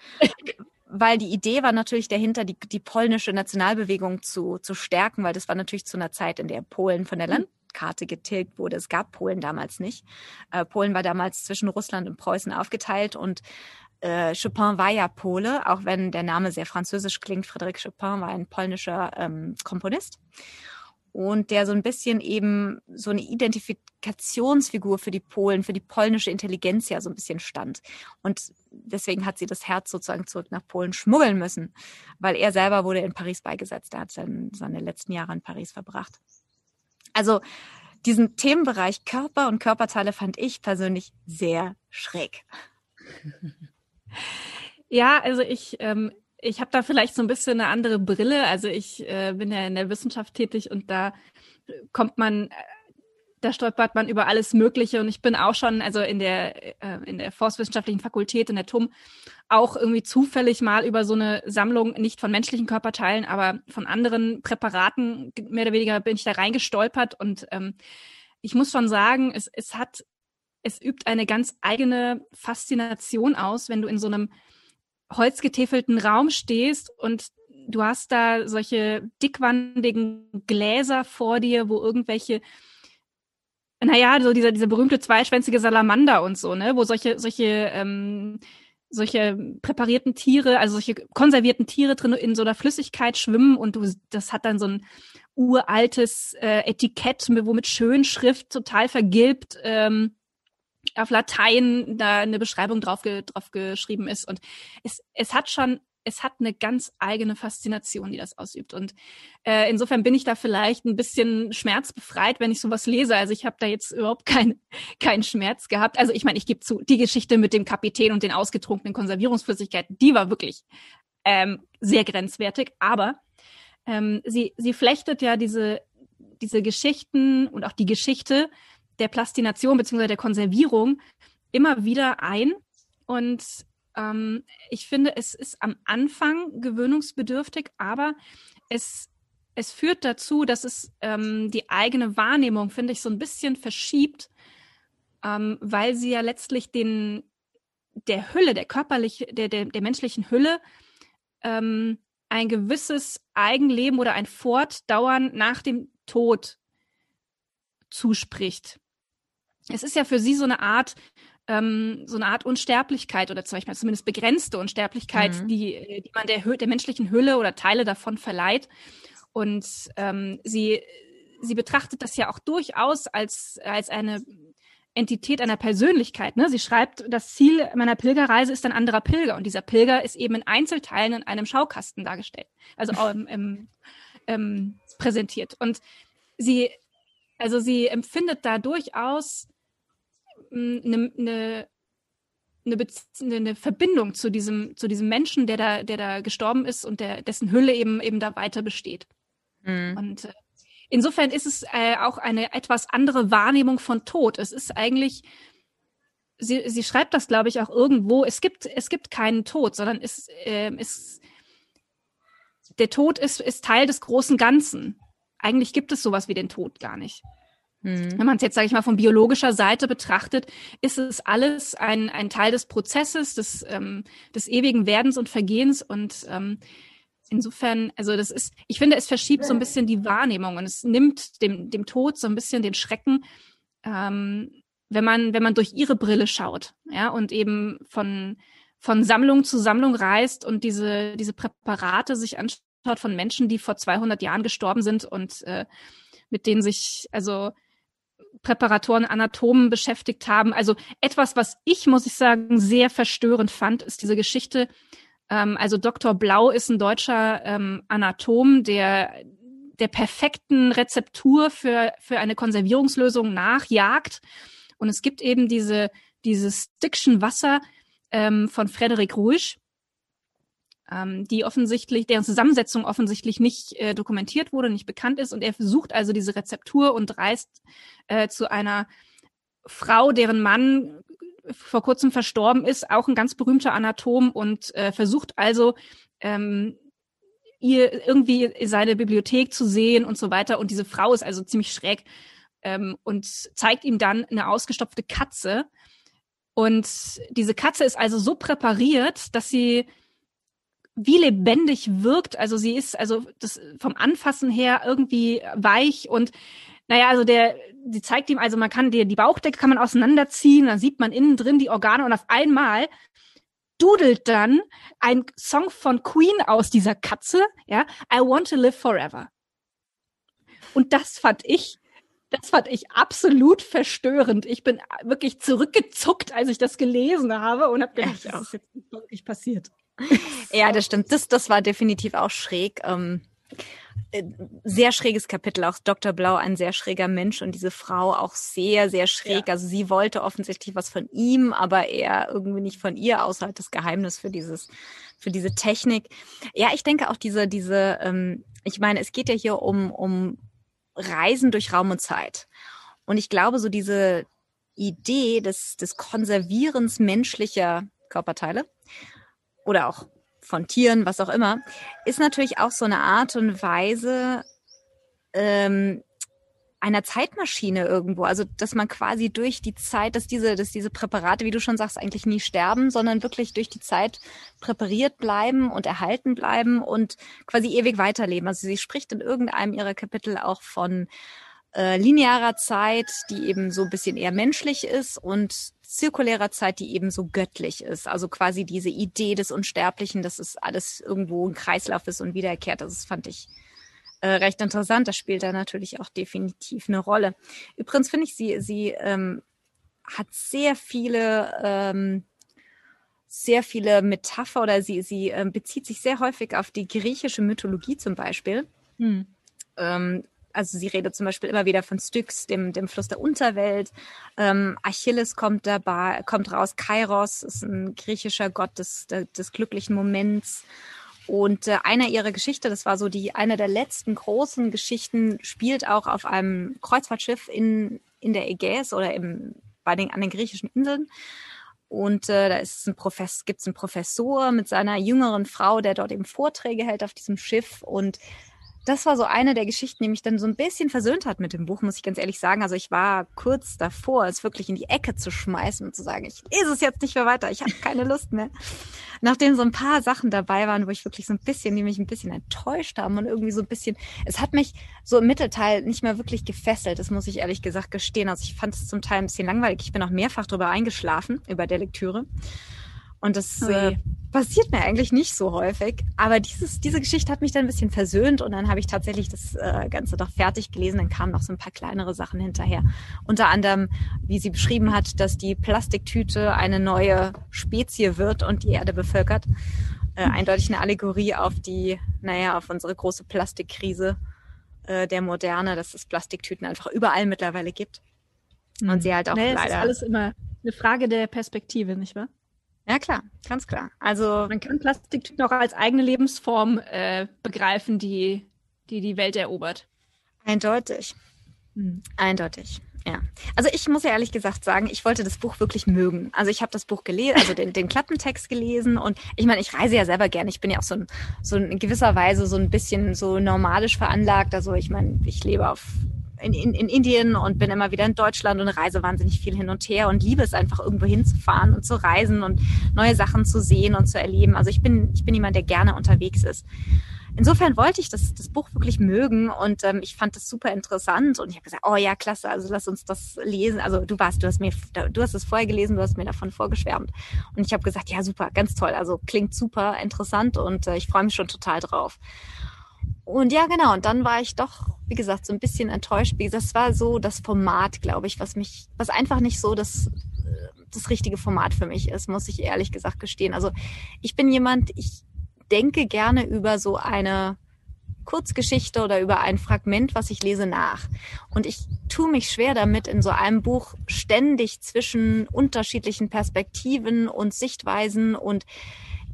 weil die Idee war natürlich dahinter, die, die polnische Nationalbewegung zu, zu stärken, weil das war natürlich zu einer Zeit, in der Polen von der mhm. Landkarte getilgt wurde. Es gab Polen damals nicht. Äh, Polen war damals zwischen Russland und Preußen aufgeteilt und äh, Chopin war ja Pole, auch wenn der Name sehr französisch klingt. Frédéric Chopin war ein polnischer ähm, Komponist und der so ein bisschen eben so eine Identifikationsfigur für die Polen, für die polnische Intelligenz ja so ein bisschen stand. Und deswegen hat sie das Herz sozusagen zurück nach Polen schmuggeln müssen, weil er selber wurde in Paris beigesetzt. Er hat seine, seine letzten Jahre in Paris verbracht. Also diesen Themenbereich Körper und Körperteile fand ich persönlich sehr schräg. Ja, also ich ähm, ich habe da vielleicht so ein bisschen eine andere Brille. Also ich äh, bin ja in der Wissenschaft tätig und da kommt man, da stolpert man über alles Mögliche. Und ich bin auch schon, also in der äh, in der Forstwissenschaftlichen Fakultät in der TUM auch irgendwie zufällig mal über so eine Sammlung nicht von menschlichen Körperteilen, aber von anderen Präparaten mehr oder weniger bin ich da reingestolpert und ähm, ich muss schon sagen, es, es hat, es übt eine ganz eigene Faszination aus, wenn du in so einem holzgetäfelten Raum stehst und du hast da solche dickwandigen Gläser vor dir, wo irgendwelche naja, so dieser, dieser berühmte zweischwänzige Salamander und so, ne, wo solche, solche, ähm, solche präparierten Tiere, also solche konservierten Tiere drin in so einer Flüssigkeit schwimmen und du, das hat dann so ein uraltes äh, Etikett, wo mit Schönschrift total vergilbt ähm, auf Latein da eine Beschreibung drauf, ge, drauf geschrieben ist. Und es, es hat schon, es hat eine ganz eigene Faszination, die das ausübt. Und äh, insofern bin ich da vielleicht ein bisschen schmerzbefreit, wenn ich sowas lese. Also ich habe da jetzt überhaupt keinen keinen Schmerz gehabt. Also ich meine, ich gebe zu, die Geschichte mit dem Kapitän und den ausgetrunkenen Konservierungsflüssigkeiten, die war wirklich ähm, sehr grenzwertig. Aber ähm, sie, sie flechtet ja diese diese Geschichten und auch die Geschichte der Plastination bzw. der Konservierung immer wieder ein. Und ähm, ich finde, es ist am Anfang gewöhnungsbedürftig, aber es, es führt dazu, dass es ähm, die eigene Wahrnehmung, finde ich, so ein bisschen verschiebt, ähm, weil sie ja letztlich den, der Hülle, der körperlich, der, der, der menschlichen Hülle, ähm, ein gewisses Eigenleben oder ein Fortdauern nach dem Tod zuspricht. Es ist ja für sie so eine Art, ähm, so eine Art Unsterblichkeit oder zum Beispiel zumindest begrenzte Unsterblichkeit, mhm. die, die man der, der menschlichen Hülle oder Teile davon verleiht. Und ähm, sie, sie betrachtet das ja auch durchaus als, als eine Entität einer Persönlichkeit. Ne? Sie schreibt, das Ziel meiner Pilgerreise ist ein anderer Pilger und dieser Pilger ist eben in Einzelteilen in einem Schaukasten dargestellt, also ähm, ähm, ähm, präsentiert. Und sie, also sie empfindet da durchaus eine, eine, eine, eine Verbindung zu diesem, zu diesem Menschen, der da, der da gestorben ist und der, dessen Hülle eben, eben da weiter besteht. Mhm. Und äh, insofern ist es äh, auch eine etwas andere Wahrnehmung von Tod. Es ist eigentlich, sie, sie schreibt das, glaube ich, auch irgendwo, es gibt, es gibt keinen Tod, sondern es, äh, es, der Tod ist, ist Teil des großen Ganzen. Eigentlich gibt es sowas wie den Tod gar nicht. Mhm. Wenn man es jetzt, sage ich mal, von biologischer Seite betrachtet, ist es alles ein, ein Teil des Prozesses, des, ähm, des ewigen Werdens und Vergehens und ähm, insofern, also das ist, ich finde, es verschiebt so ein bisschen die Wahrnehmung und es nimmt dem, dem Tod so ein bisschen den Schrecken, ähm, wenn man, wenn man durch ihre Brille schaut, ja, und eben von, von Sammlung zu Sammlung reist und diese, diese Präparate sich anschaut von Menschen, die vor 200 Jahren gestorben sind und äh, mit denen sich, also Präparatoren, Anatomen beschäftigt haben. Also etwas, was ich, muss ich sagen, sehr verstörend fand, ist diese Geschichte ähm, also Dr. Blau ist ein deutscher ähm, Anatom, der der perfekten Rezeptur für, für eine Konservierungslösung nachjagt. Und es gibt eben diese, dieses Stickchen Wasser ähm, von Frederik Ruisch, ähm, die offensichtlich, deren Zusammensetzung offensichtlich nicht äh, dokumentiert wurde, nicht bekannt ist. Und er versucht also diese Rezeptur und reist äh, zu einer Frau, deren Mann vor kurzem verstorben ist, auch ein ganz berühmter Anatom und äh, versucht also ähm, ihr irgendwie seine Bibliothek zu sehen und so weiter. Und diese Frau ist also ziemlich schräg ähm, und zeigt ihm dann eine ausgestopfte Katze. Und diese Katze ist also so präpariert, dass sie wie lebendig wirkt. Also sie ist also das vom Anfassen her irgendwie weich und naja, also der, sie zeigt ihm, also man kann dir die Bauchdecke kann man auseinanderziehen, dann sieht man innen drin die Organe und auf einmal dudelt dann ein Song von Queen aus dieser Katze, ja, I want to live forever. Und das fand ich, das fand ich absolut verstörend. Ich bin wirklich zurückgezuckt, als ich das gelesen habe und habe gedacht, das ist jetzt wirklich passiert. Ja, das stimmt. Das, das war definitiv auch schräg. Ähm äh, sehr schräges Kapitel, auch Dr. Blau ein sehr schräger Mensch und diese Frau auch sehr, sehr schräg. Ja. Also sie wollte offensichtlich was von ihm, aber er irgendwie nicht von ihr, außer halt das Geheimnis für dieses, für diese Technik. Ja, ich denke auch diese, diese, ähm, ich meine, es geht ja hier um, um Reisen durch Raum und Zeit. Und ich glaube, so diese Idee des, des Konservierens menschlicher Körperteile oder auch von Tieren, was auch immer, ist natürlich auch so eine Art und Weise ähm, einer Zeitmaschine irgendwo. Also, dass man quasi durch die Zeit, dass diese, dass diese Präparate, wie du schon sagst, eigentlich nie sterben, sondern wirklich durch die Zeit präpariert bleiben und erhalten bleiben und quasi ewig weiterleben. Also sie spricht in irgendeinem ihrer Kapitel auch von äh, linearer Zeit, die eben so ein bisschen eher menschlich ist und zirkulärer Zeit, die eben so göttlich ist. Also quasi diese Idee des Unsterblichen, dass es alles irgendwo ein Kreislauf ist und wiederkehrt. Das fand ich äh, recht interessant. Das spielt da natürlich auch definitiv eine Rolle. Übrigens finde ich, sie, sie ähm, hat sehr viele ähm, sehr viele Metapher oder sie, sie ähm, bezieht sich sehr häufig auf die griechische Mythologie zum Beispiel. Hm. Ähm, also sie redet zum Beispiel immer wieder von Styx, dem, dem Fluss der Unterwelt. Ähm, Achilles kommt dabei, kommt raus. Kairos ist ein griechischer Gott des, des glücklichen Moments. Und äh, einer ihrer Geschichte, das war so die eine der letzten großen Geschichten, spielt auch auf einem Kreuzfahrtschiff in in der Ägäis oder im bei den an den griechischen Inseln. Und äh, da ist ein Profess gibt es einen Professor mit seiner jüngeren Frau, der dort eben Vorträge hält auf diesem Schiff und das war so eine der Geschichten, die mich dann so ein bisschen versöhnt hat mit dem Buch, muss ich ganz ehrlich sagen. Also ich war kurz davor, es wirklich in die Ecke zu schmeißen und zu sagen, ich lese es jetzt nicht mehr weiter, ich habe keine Lust mehr. Nachdem so ein paar Sachen dabei waren, wo ich wirklich so ein bisschen, die mich ein bisschen enttäuscht haben und irgendwie so ein bisschen, es hat mich so im Mittelteil nicht mehr wirklich gefesselt, das muss ich ehrlich gesagt gestehen. Also ich fand es zum Teil ein bisschen langweilig. Ich bin auch mehrfach drüber eingeschlafen, über der Lektüre. Und das äh, passiert mir eigentlich nicht so häufig. Aber dieses, diese Geschichte hat mich dann ein bisschen versöhnt und dann habe ich tatsächlich das äh, Ganze doch fertig gelesen. Dann kamen noch so ein paar kleinere Sachen hinterher. Unter anderem, wie sie beschrieben hat, dass die Plastiktüte eine neue Spezie wird und die Erde bevölkert. Äh, eindeutig eine Allegorie auf die, naja, auf unsere große Plastikkrise äh, der Moderne, dass es Plastiktüten einfach überall mittlerweile gibt. Und mhm. sie halt auch naja, leider. Es ist alles immer eine Frage der Perspektive, nicht wahr? Ja, klar, ganz klar. Also man kann Plastiktüten auch als eigene Lebensform äh, begreifen, die, die die Welt erobert. Eindeutig. Hm. Eindeutig. Ja. Also ich muss ja ehrlich gesagt sagen, ich wollte das Buch wirklich mögen. Also ich habe das Buch gelesen, also den, den Klappentext gelesen und ich meine, ich reise ja selber gerne. Ich bin ja auch so, ein, so in gewisser Weise so ein bisschen so normalisch veranlagt. Also ich meine, ich lebe auf in, in, in Indien und bin immer wieder in Deutschland und reise wahnsinnig viel hin und her und liebe es einfach irgendwo hinzufahren und zu reisen und neue Sachen zu sehen und zu erleben. Also ich bin, ich bin jemand, der gerne unterwegs ist. Insofern wollte ich das, das Buch wirklich mögen und ähm, ich fand das super interessant und ich habe gesagt, oh ja, klasse, also lass uns das lesen. Also du warst, du hast mir, du hast es vorher gelesen, du hast mir davon vorgeschwärmt und ich habe gesagt, ja super, ganz toll, also klingt super interessant und äh, ich freue mich schon total drauf. Und ja, genau. Und dann war ich doch, wie gesagt, so ein bisschen enttäuscht. Das war so das Format, glaube ich, was mich, was einfach nicht so das, das richtige Format für mich ist, muss ich ehrlich gesagt gestehen. Also ich bin jemand, ich denke gerne über so eine Kurzgeschichte oder über ein Fragment, was ich lese, nach. Und ich tue mich schwer damit, in so einem Buch ständig zwischen unterschiedlichen Perspektiven und Sichtweisen und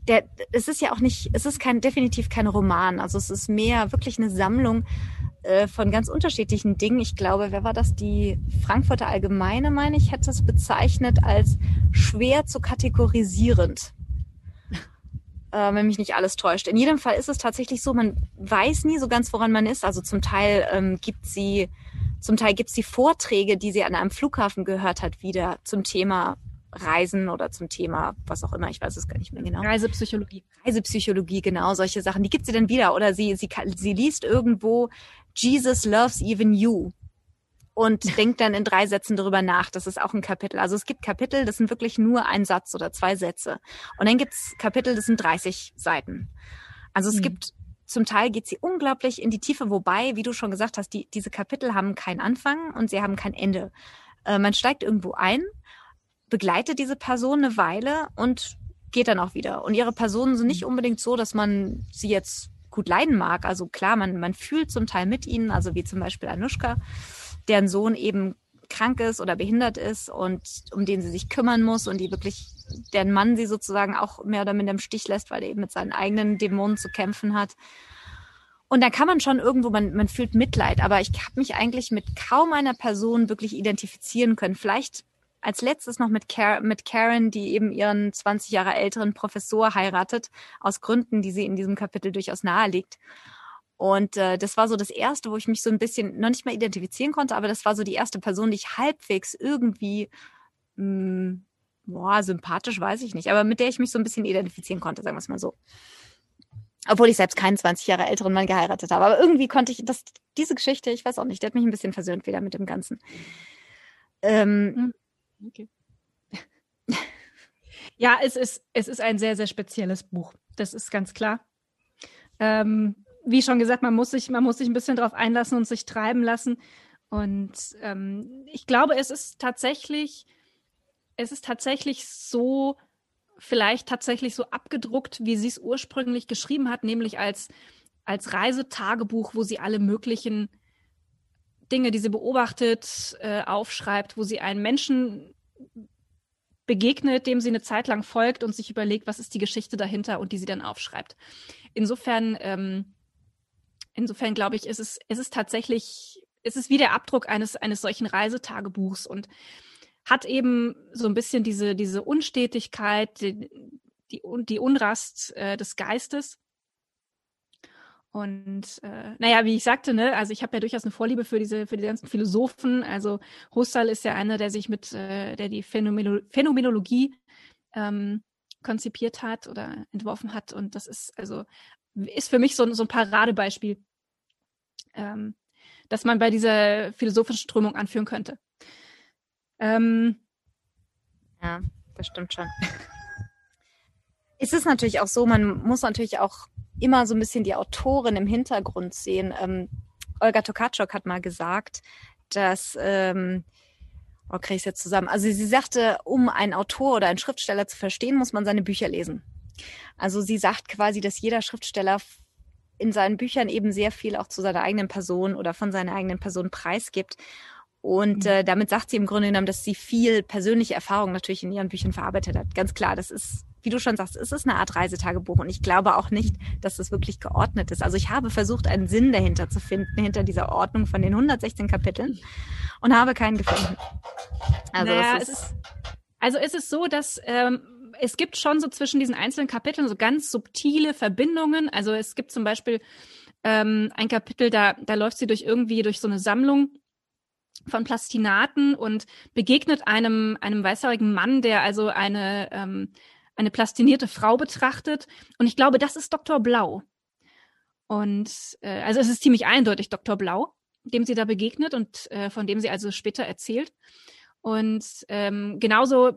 der, es ist ja auch nicht, es ist kein, definitiv kein Roman. Also es ist mehr wirklich eine Sammlung äh, von ganz unterschiedlichen Dingen. Ich glaube, wer war das? Die Frankfurter Allgemeine, meine ich, hätte es bezeichnet als schwer zu kategorisierend. Äh, wenn mich nicht alles täuscht. In jedem Fall ist es tatsächlich so, man weiß nie so ganz, woran man ist. Also zum Teil ähm, gibt sie, zum Teil gibt sie Vorträge, die sie an einem Flughafen gehört hat, wieder zum Thema Reisen oder zum Thema, was auch immer, ich weiß es gar nicht mehr genau. Reisepsychologie. Reisepsychologie, genau, solche Sachen. Die gibt sie dann wieder. Oder sie, sie, sie liest irgendwo Jesus loves even you und denkt dann in drei Sätzen darüber nach. Das ist auch ein Kapitel. Also es gibt Kapitel, das sind wirklich nur ein Satz oder zwei Sätze. Und dann gibt es Kapitel, das sind 30 Seiten. Also es hm. gibt zum Teil geht sie unglaublich in die Tiefe, wobei, wie du schon gesagt hast, die, diese Kapitel haben keinen Anfang und sie haben kein Ende. Äh, man steigt irgendwo ein begleitet diese Person eine Weile und geht dann auch wieder. Und ihre Personen sind nicht unbedingt so, dass man sie jetzt gut leiden mag. Also klar, man, man fühlt zum Teil mit ihnen, also wie zum Beispiel Anushka, deren Sohn eben krank ist oder behindert ist und um den sie sich kümmern muss und die wirklich, deren Mann sie sozusagen auch mehr oder minder im Stich lässt, weil er eben mit seinen eigenen Dämonen zu kämpfen hat. Und da kann man schon irgendwo, man, man fühlt Mitleid, aber ich habe mich eigentlich mit kaum einer Person wirklich identifizieren können. Vielleicht als letztes noch mit, Car mit Karen, die eben ihren 20 Jahre älteren Professor heiratet, aus Gründen, die sie in diesem Kapitel durchaus nahelegt. Und äh, das war so das Erste, wo ich mich so ein bisschen noch nicht mal identifizieren konnte, aber das war so die erste Person, die ich halbwegs irgendwie, mh, hm, boah, sympathisch weiß ich nicht, aber mit der ich mich so ein bisschen identifizieren konnte, sagen wir es mal so. Obwohl ich selbst keinen 20 Jahre älteren Mann geheiratet habe. Aber irgendwie konnte ich das, diese Geschichte, ich weiß auch nicht, der hat mich ein bisschen versöhnt wieder mit dem Ganzen. Ähm, hm. Okay. ja, es ist, es ist ein sehr, sehr spezielles Buch. Das ist ganz klar. Ähm, wie schon gesagt, man muss sich, man muss sich ein bisschen darauf einlassen und sich treiben lassen. Und ähm, ich glaube, es ist tatsächlich, es ist tatsächlich so, vielleicht tatsächlich so abgedruckt, wie sie es ursprünglich geschrieben hat, nämlich als, als Reisetagebuch, wo sie alle möglichen Dinge, die sie beobachtet, äh, aufschreibt, wo sie einen Menschen begegnet, dem sie eine Zeit lang folgt und sich überlegt, was ist die Geschichte dahinter und die sie dann aufschreibt. Insofern, ähm, insofern glaube ich, ist es, ist es ist wie der Abdruck eines, eines solchen Reisetagebuchs und hat eben so ein bisschen diese, diese Unstetigkeit, die, die, die Unrast äh, des Geistes. Und äh, naja, wie ich sagte, ne, also ich habe ja durchaus eine Vorliebe für diese, für die ganzen Philosophen. Also Husserl ist ja einer, der sich mit, äh, der die Phänomeno Phänomenologie ähm, konzipiert hat oder entworfen hat. Und das ist also ist für mich so, so ein Paradebeispiel, ähm, das man bei dieser philosophischen Strömung anführen könnte. Ähm, ja, das stimmt schon. ist es natürlich auch so, man muss natürlich auch immer so ein bisschen die Autorin im Hintergrund sehen. Ähm, Olga Tokarczuk hat mal gesagt, dass, ähm, oh, kriege ich es jetzt zusammen? Also sie sagte, um einen Autor oder einen Schriftsteller zu verstehen, muss man seine Bücher lesen. Also sie sagt quasi, dass jeder Schriftsteller in seinen Büchern eben sehr viel auch zu seiner eigenen Person oder von seiner eigenen Person preisgibt. Und mhm. äh, damit sagt sie im Grunde genommen, dass sie viel persönliche Erfahrung natürlich in ihren Büchern verarbeitet hat. Ganz klar, das ist wie du schon sagst, ist es eine Art Reisetagebuch und ich glaube auch nicht, dass das wirklich geordnet ist. Also ich habe versucht, einen Sinn dahinter zu finden, hinter dieser Ordnung von den 116 Kapiteln und habe keinen gefunden. Also, naja, ist, es ist, also ist es so, dass ähm, es gibt schon so zwischen diesen einzelnen Kapiteln so ganz subtile Verbindungen. Also es gibt zum Beispiel ähm, ein Kapitel, da, da läuft sie durch irgendwie durch so eine Sammlung von Plastinaten und begegnet einem, einem weißhaarigen Mann, der also eine, ähm, eine plastinierte Frau betrachtet. Und ich glaube, das ist Dr. Blau. Und äh, also es ist ziemlich eindeutig Dr. Blau, dem sie da begegnet und äh, von dem sie also später erzählt. Und ähm, genauso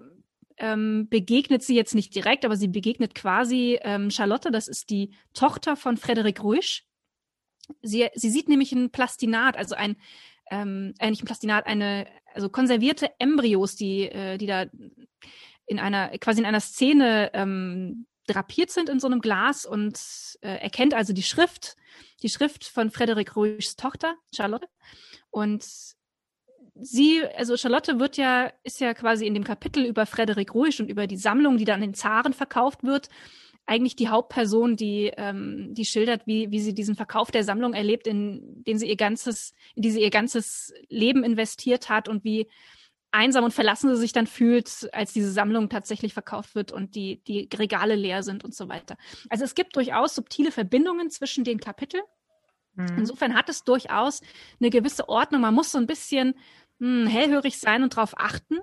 ähm, begegnet sie jetzt nicht direkt, aber sie begegnet quasi ähm, Charlotte, das ist die Tochter von Frederik Rösch. Sie, sie sieht nämlich ein Plastinat, also ein, ähm, äh, nicht ein Plastinat, eine, also konservierte Embryos, die, äh, die da in einer, quasi in einer Szene ähm, drapiert sind in so einem Glas und äh, erkennt also die Schrift, die Schrift von Frederik Ruichs Tochter, Charlotte. Und sie, also Charlotte wird ja, ist ja quasi in dem Kapitel über Frederik Ruisch und über die Sammlung, die dann den Zaren verkauft wird, eigentlich die Hauptperson, die, ähm, die schildert, wie, wie sie diesen Verkauf der Sammlung erlebt, in den sie ihr ganzes, in die sie ihr ganzes Leben investiert hat und wie einsam und verlassen sie sich dann fühlt, als diese Sammlung tatsächlich verkauft wird und die, die Regale leer sind und so weiter. Also es gibt durchaus subtile Verbindungen zwischen den Kapiteln. Mhm. Insofern hat es durchaus eine gewisse Ordnung. Man muss so ein bisschen hm, hellhörig sein und darauf achten.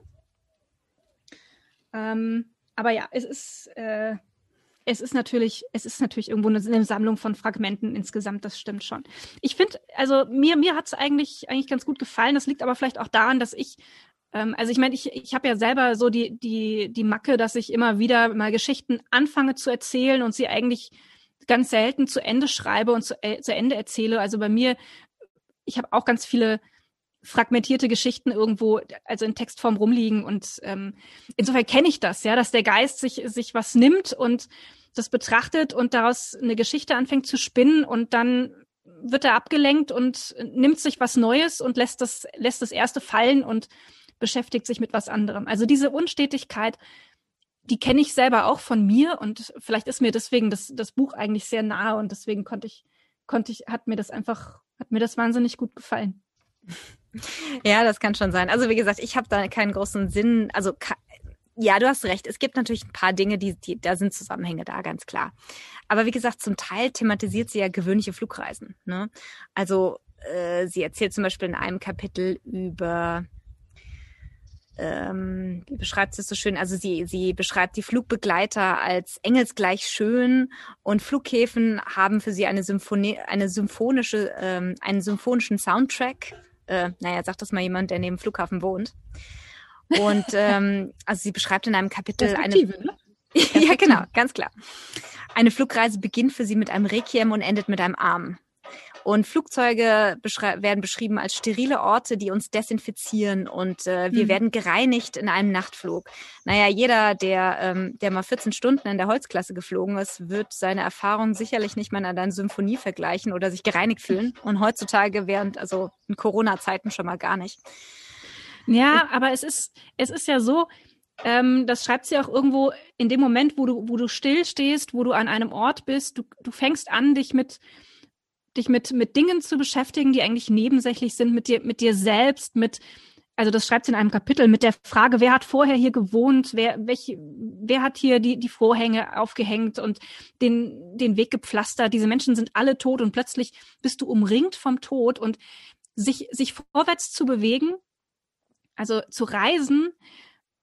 Ähm, aber ja, es ist, äh, es ist natürlich, es ist natürlich irgendwo eine, eine, Sammlung von Fragmenten insgesamt, das stimmt schon. Ich finde, also mir, mir hat es eigentlich, eigentlich ganz gut gefallen. Das liegt aber vielleicht auch daran, dass ich also ich meine, ich, ich habe ja selber so die, die, die Macke, dass ich immer wieder mal Geschichten anfange zu erzählen und sie eigentlich ganz selten zu Ende schreibe und zu, äh, zu Ende erzähle. Also bei mir, ich habe auch ganz viele fragmentierte Geschichten irgendwo, also in Textform rumliegen und ähm, insofern kenne ich das, ja, dass der Geist sich sich was nimmt und das betrachtet und daraus eine Geschichte anfängt zu spinnen und dann wird er abgelenkt und nimmt sich was Neues und lässt das lässt das erste fallen und beschäftigt sich mit was anderem. Also diese Unstetigkeit, die kenne ich selber auch von mir und vielleicht ist mir deswegen das, das Buch eigentlich sehr nahe und deswegen konnte ich, konnte ich, hat mir das einfach, hat mir das wahnsinnig gut gefallen. Ja, das kann schon sein. Also wie gesagt, ich habe da keinen großen Sinn, also ja, du hast recht. Es gibt natürlich ein paar Dinge, die, die, da sind Zusammenhänge da, ganz klar. Aber wie gesagt, zum Teil thematisiert sie ja gewöhnliche Flugreisen. Ne? Also äh, sie erzählt zum Beispiel in einem Kapitel über ähm, wie beschreibt sie es so schön? Also sie, sie beschreibt die Flugbegleiter als engelsgleich schön und Flughäfen haben für sie eine Symphonie, eine symphonische, ähm, einen symphonischen Soundtrack. Äh, naja, sagt das mal jemand, der neben dem Flughafen wohnt. Und ähm, also sie beschreibt in einem Kapitel eine. Ne? ja, genau, ganz klar. Eine Flugreise beginnt für sie mit einem Requiem und endet mit einem Arm. Und Flugzeuge beschrei werden beschrieben als sterile Orte, die uns desinfizieren und äh, wir mhm. werden gereinigt in einem Nachtflug. Naja, jeder, der, ähm, der mal 14 Stunden in der Holzklasse geflogen ist, wird seine Erfahrung sicherlich nicht mal an einer Symphonie vergleichen oder sich gereinigt fühlen. Und heutzutage während, also in Corona-Zeiten schon mal gar nicht. Ja, aber es ist, es ist ja so, ähm, das schreibt sie auch irgendwo in dem Moment, wo du, wo du still stehst, wo du an einem Ort bist, du, du fängst an, dich mit, dich mit, mit Dingen zu beschäftigen, die eigentlich nebensächlich sind, mit dir, mit dir selbst, mit, also das schreibt sie in einem Kapitel, mit der Frage, wer hat vorher hier gewohnt, wer, welche, wer hat hier die, die Vorhänge aufgehängt und den, den Weg gepflastert. Diese Menschen sind alle tot und plötzlich bist du umringt vom Tod und sich, sich vorwärts zu bewegen, also zu reisen,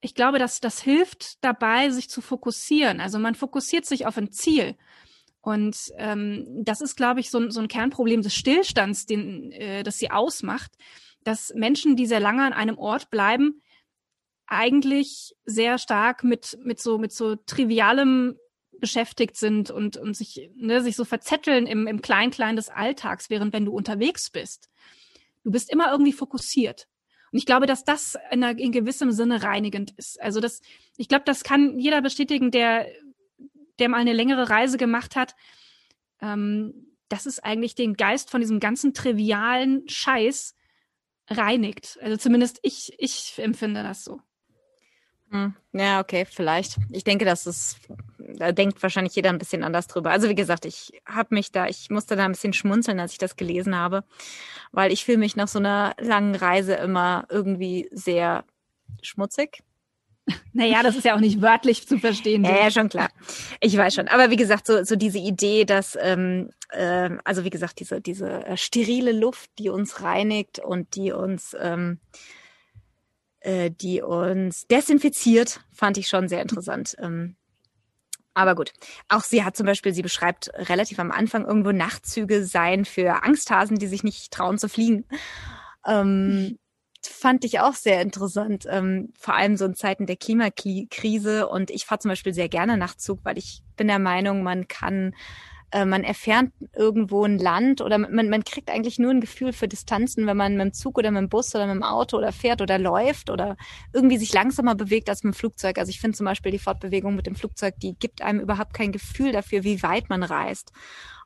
ich glaube, dass das hilft dabei, sich zu fokussieren. Also man fokussiert sich auf ein Ziel. Und ähm, das ist, glaube ich, so, ein so ein Kernproblem des Stillstands, den, äh, das sie ausmacht, dass Menschen, die sehr lange an einem Ort bleiben, eigentlich sehr stark mit, mit so, mit so trivialem beschäftigt sind und, und sich, ne, sich so verzetteln im, im Klein-Klein des Alltags, während wenn du unterwegs bist, du bist immer irgendwie fokussiert. Und ich glaube, dass das in, einer, in gewissem Sinne reinigend ist. Also das, ich glaube, das kann jeder bestätigen, der, der mal eine längere Reise gemacht hat. Ähm, dass es eigentlich den Geist von diesem ganzen trivialen Scheiß reinigt. Also zumindest ich, ich empfinde das so. Hm. Ja, okay, vielleicht. Ich denke, dass es, da denkt wahrscheinlich jeder ein bisschen anders drüber. Also wie gesagt, ich habe mich da, ich musste da ein bisschen schmunzeln, als ich das gelesen habe, weil ich fühle mich nach so einer langen Reise immer irgendwie sehr schmutzig. Naja, das ist ja auch nicht wörtlich zu verstehen. Ja, ja, schon klar. Ich weiß schon. Aber wie gesagt, so, so diese Idee, dass, ähm, äh, also wie gesagt, diese, diese äh, sterile Luft, die uns reinigt und die uns ähm, äh, die uns desinfiziert, fand ich schon sehr interessant. Ähm, aber gut, auch sie hat zum Beispiel, sie beschreibt relativ am Anfang irgendwo Nachtzüge sein für Angsthasen, die sich nicht trauen zu fliegen. Ähm, fand ich auch sehr interessant, ähm, vor allem so in Zeiten der Klimakrise. Und ich fahre zum Beispiel sehr gerne Nachtzug, weil ich bin der Meinung, man kann äh, man erfährt irgendwo ein Land oder man, man kriegt eigentlich nur ein Gefühl für Distanzen, wenn man mit dem Zug oder mit dem Bus oder mit dem Auto oder fährt oder läuft oder irgendwie sich langsamer bewegt als mit dem Flugzeug. Also ich finde zum Beispiel die Fortbewegung mit dem Flugzeug, die gibt einem überhaupt kein Gefühl dafür, wie weit man reist.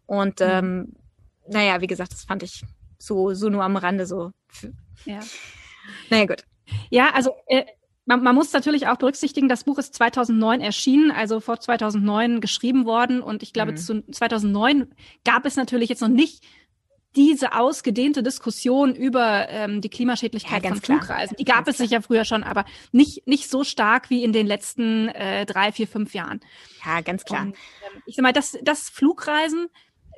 Und mhm. ähm, naja, wie gesagt, das fand ich so, so nur am Rande so. Ja. Naja, gut. Ja, also äh, man, man muss natürlich auch berücksichtigen, das Buch ist 2009 erschienen, also vor 2009 geschrieben worden. Und ich glaube, mhm. zu 2009 gab es natürlich jetzt noch nicht diese ausgedehnte Diskussion über ähm, die Klimaschädlichkeit ja, von klar. Flugreisen. Die gab ganz es klar. sicher früher schon, aber nicht, nicht so stark wie in den letzten äh, drei, vier, fünf Jahren. Ja, ganz klar. Und, ähm, ich sag mal, dass, dass Flugreisen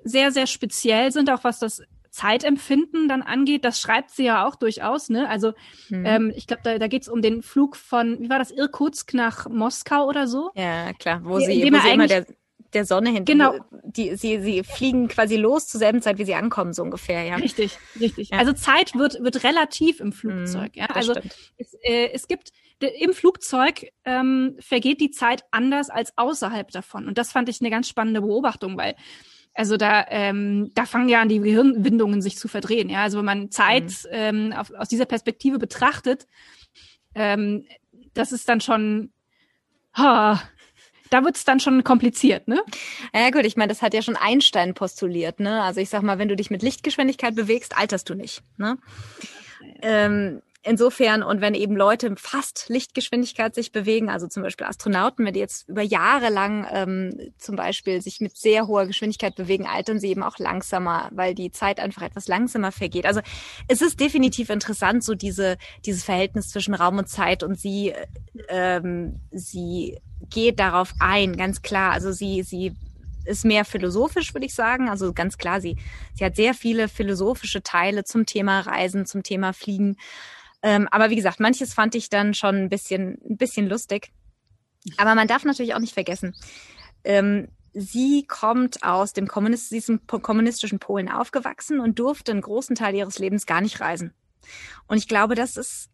sehr, sehr speziell sind, auch was das Zeitempfinden dann angeht, das schreibt sie ja auch durchaus. Ne? Also hm. ähm, ich glaube, da, da geht es um den Flug von, wie war das, Irkutsk nach Moskau oder so? Ja, klar, wo sie, wo sie immer der, der Sonne hin. Genau. Die, sie, sie fliegen quasi los zur selben Zeit, wie sie ankommen, so ungefähr, ja. Richtig, richtig. Ja. Also Zeit wird, wird relativ im Flugzeug. Mhm, ja? Also es, äh, es gibt im Flugzeug ähm, vergeht die Zeit anders als außerhalb davon. Und das fand ich eine ganz spannende Beobachtung, weil also da, ähm, da fangen ja an, die Gehirnwindungen sich zu verdrehen. Ja, also wenn man Zeit mhm. ähm, auf, aus dieser Perspektive betrachtet, ähm, das ist dann schon, ha, da wird's dann schon kompliziert, ne? Ja gut, ich meine, das hat ja schon Einstein postuliert, ne? Also ich sag mal, wenn du dich mit Lichtgeschwindigkeit bewegst, alterst du nicht, ne? Ähm, Insofern, und wenn eben Leute fast Lichtgeschwindigkeit sich bewegen, also zum Beispiel Astronauten, wenn die jetzt über Jahre lang ähm, zum Beispiel sich mit sehr hoher Geschwindigkeit bewegen, altern sie eben auch langsamer, weil die Zeit einfach etwas langsamer vergeht. Also es ist definitiv interessant, so diese, dieses Verhältnis zwischen Raum und Zeit und sie, ähm, sie geht darauf ein, ganz klar. Also sie, sie ist mehr philosophisch, würde ich sagen. Also ganz klar, sie, sie hat sehr viele philosophische Teile zum Thema Reisen, zum Thema Fliegen. Ähm, aber wie gesagt, manches fand ich dann schon ein bisschen, ein bisschen lustig. Aber man darf natürlich auch nicht vergessen, ähm, sie kommt aus dem Kommunist sie ist im kommunistischen Polen aufgewachsen und durfte einen großen Teil ihres Lebens gar nicht reisen. Und ich glaube, das ist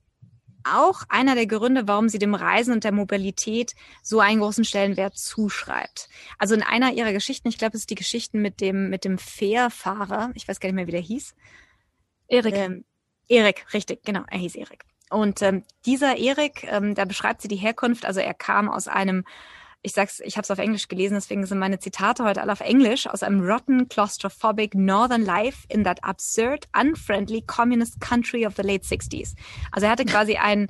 auch einer der Gründe, warum sie dem Reisen und der Mobilität so einen großen Stellenwert zuschreibt. Also in einer ihrer Geschichten, ich glaube, es ist die Geschichten mit dem, mit dem Fährfahrer, ich weiß gar nicht mehr, wie der hieß. Erik. Ähm, Erik, richtig, genau, er hieß Erik. Und ähm, dieser Erik, ähm, da beschreibt sie die Herkunft, also er kam aus einem, ich sag's, ich habe es auf Englisch gelesen, deswegen sind meine Zitate heute alle auf Englisch, aus einem rotten, claustrophobic northern life in that absurd, unfriendly communist country of the late 60s. Also er hatte quasi ein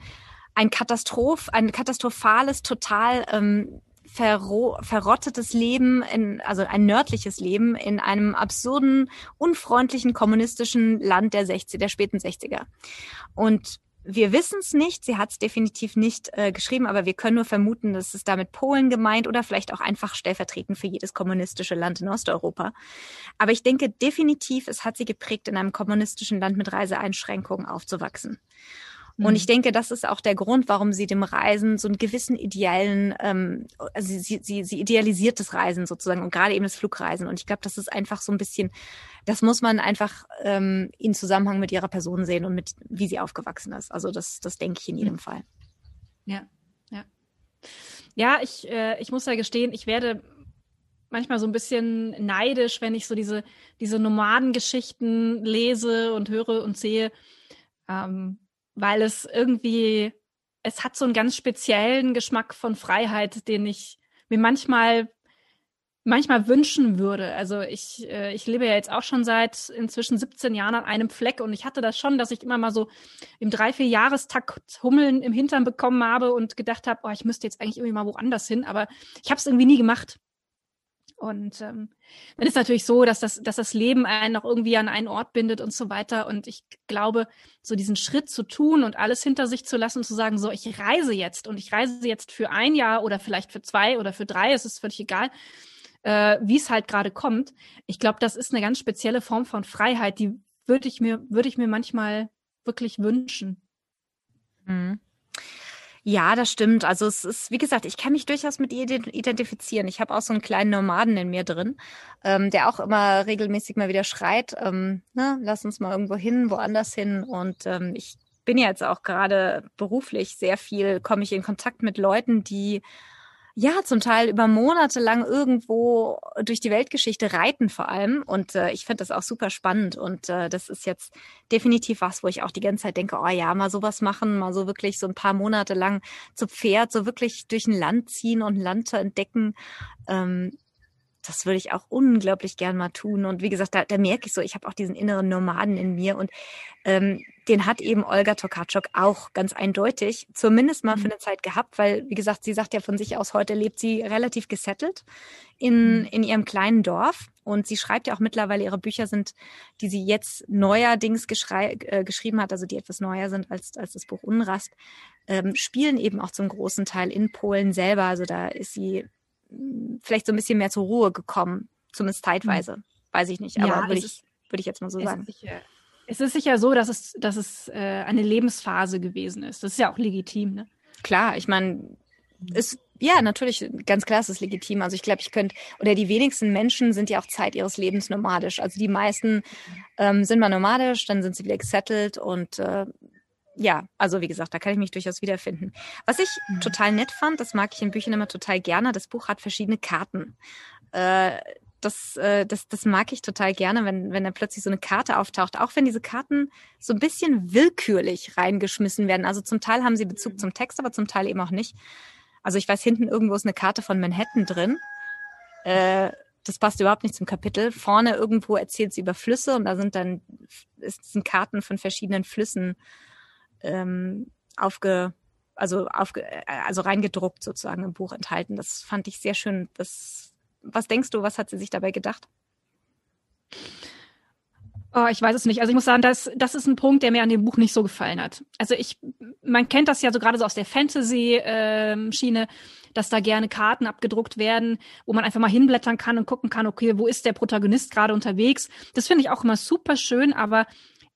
ein Katastroph, ein katastrophales, total ähm, verrottetes Leben, in, also ein nördliches Leben in einem absurden, unfreundlichen kommunistischen Land der 60, der späten 60er. Und wir wissen es nicht, sie hat es definitiv nicht äh, geschrieben, aber wir können nur vermuten, dass es damit Polen gemeint oder vielleicht auch einfach stellvertretend für jedes kommunistische Land in Osteuropa. Aber ich denke definitiv, es hat sie geprägt, in einem kommunistischen Land mit Reiseeinschränkungen aufzuwachsen. Und ich mhm. denke, das ist auch der Grund, warum sie dem Reisen so einen gewissen ideellen, ähm, also sie, sie, sie idealisiert das Reisen sozusagen und gerade eben das Flugreisen. Und ich glaube, das ist einfach so ein bisschen, das muss man einfach ähm, in Zusammenhang mit ihrer Person sehen und mit wie sie aufgewachsen ist. Also das, das denke ich in jedem mhm. Fall. Ja, ja. Ja, ich, äh, ich muss ja gestehen, ich werde manchmal so ein bisschen neidisch, wenn ich so diese, diese Nomadengeschichten lese und höre und sehe. Ähm, weil es irgendwie, es hat so einen ganz speziellen Geschmack von Freiheit, den ich mir manchmal manchmal wünschen würde. Also ich, äh, ich lebe ja jetzt auch schon seit inzwischen 17 Jahren an einem Fleck und ich hatte das schon, dass ich immer mal so im drei, vier Jahrestakt Hummeln im Hintern bekommen habe und gedacht habe, oh, ich müsste jetzt eigentlich irgendwie mal woanders hin, aber ich habe es irgendwie nie gemacht. Und ähm, dann ist natürlich so, dass das, dass das Leben einen noch irgendwie an einen Ort bindet und so weiter. Und ich glaube, so diesen Schritt zu tun und alles hinter sich zu lassen, zu sagen, so, ich reise jetzt und ich reise jetzt für ein Jahr oder vielleicht für zwei oder für drei, es ist völlig egal, äh, wie es halt gerade kommt. Ich glaube, das ist eine ganz spezielle Form von Freiheit, die würde ich mir, würde ich mir manchmal wirklich wünschen. Mhm. Ja, das stimmt. Also es ist, wie gesagt, ich kann mich durchaus mit ihr identifizieren. Ich habe auch so einen kleinen Nomaden in mir drin, ähm, der auch immer regelmäßig mal wieder schreit, ähm, ne, lass uns mal irgendwo hin, woanders hin. Und ähm, ich bin jetzt auch gerade beruflich sehr viel, komme ich in Kontakt mit Leuten, die ja, zum Teil über Monate lang irgendwo durch die Weltgeschichte reiten vor allem. Und äh, ich finde das auch super spannend. Und äh, das ist jetzt definitiv was, wo ich auch die ganze Zeit denke, oh ja, mal sowas machen, mal so wirklich so ein paar Monate lang zu Pferd, so wirklich durch ein Land ziehen und ein Land zu entdecken. Ähm, das würde ich auch unglaublich gern mal tun. Und wie gesagt, da, da merke ich so, ich habe auch diesen inneren Nomaden in mir und ähm, den hat eben Olga Tokarczuk auch ganz eindeutig, zumindest mal für mhm. eine Zeit gehabt, weil, wie gesagt, sie sagt ja von sich aus, heute lebt sie relativ gesettelt in, mhm. in ihrem kleinen Dorf. Und sie schreibt ja auch mittlerweile, ihre Bücher sind, die sie jetzt neuerdings äh, geschrieben hat, also die etwas neuer sind als, als das Buch Unrast, ähm, spielen eben auch zum großen Teil in Polen selber. Also da ist sie vielleicht so ein bisschen mehr zur Ruhe gekommen, zumindest zeitweise. Hm. Weiß ich nicht, aber ja, würde ich, würde ich jetzt mal so sagen. Sicher, es ist sicher so, dass es, dass es äh, eine Lebensphase gewesen ist. Das ist ja auch legitim, ne? Klar, ich meine, ist ja natürlich ganz klar, ist es legitim. Also ich glaube, ich könnte oder die wenigsten Menschen sind ja auch Zeit ihres Lebens nomadisch. Also die meisten ähm, sind mal nomadisch, dann sind sie wieder gesettelt und äh, ja, also wie gesagt, da kann ich mich durchaus wiederfinden. Was ich mhm. total nett fand, das mag ich in Büchern immer total gerne, das Buch hat verschiedene Karten. Äh, das, äh, das, das mag ich total gerne, wenn, wenn da plötzlich so eine Karte auftaucht, auch wenn diese Karten so ein bisschen willkürlich reingeschmissen werden. Also zum Teil haben sie Bezug mhm. zum Text, aber zum Teil eben auch nicht. Also ich weiß, hinten irgendwo ist eine Karte von Manhattan drin. Äh, das passt überhaupt nicht zum Kapitel. Vorne irgendwo erzählt sie über Flüsse und da sind dann ist, sind Karten von verschiedenen Flüssen ähm, aufge, also aufge, äh, also reingedruckt sozusagen im Buch enthalten. Das fand ich sehr schön. Das, was denkst du, was hat sie sich dabei gedacht? Oh, ich weiß es nicht. Also ich muss sagen, das, das ist ein Punkt, der mir an dem Buch nicht so gefallen hat. Also ich, man kennt das ja so gerade so aus der Fantasy-Schiene, ähm, dass da gerne Karten abgedruckt werden, wo man einfach mal hinblättern kann und gucken kann, okay, wo ist der Protagonist gerade unterwegs. Das finde ich auch immer super schön, aber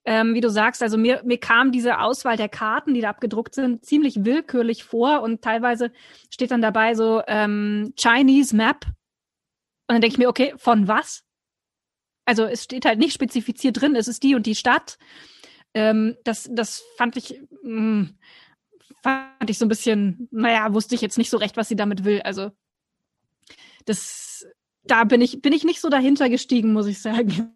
ähm, wie du sagst, also mir, mir kam diese Auswahl der Karten, die da abgedruckt sind, ziemlich willkürlich vor und teilweise steht dann dabei so ähm, Chinese Map. Und dann denke ich mir, okay, von was? Also es steht halt nicht spezifiziert drin, es ist die und die Stadt. Ähm, das, das fand ich, mh, hm, fand ich so ein bisschen, naja, wusste ich jetzt nicht so recht, was sie damit will. Also das, da bin ich, bin ich nicht so dahinter gestiegen, muss ich sagen.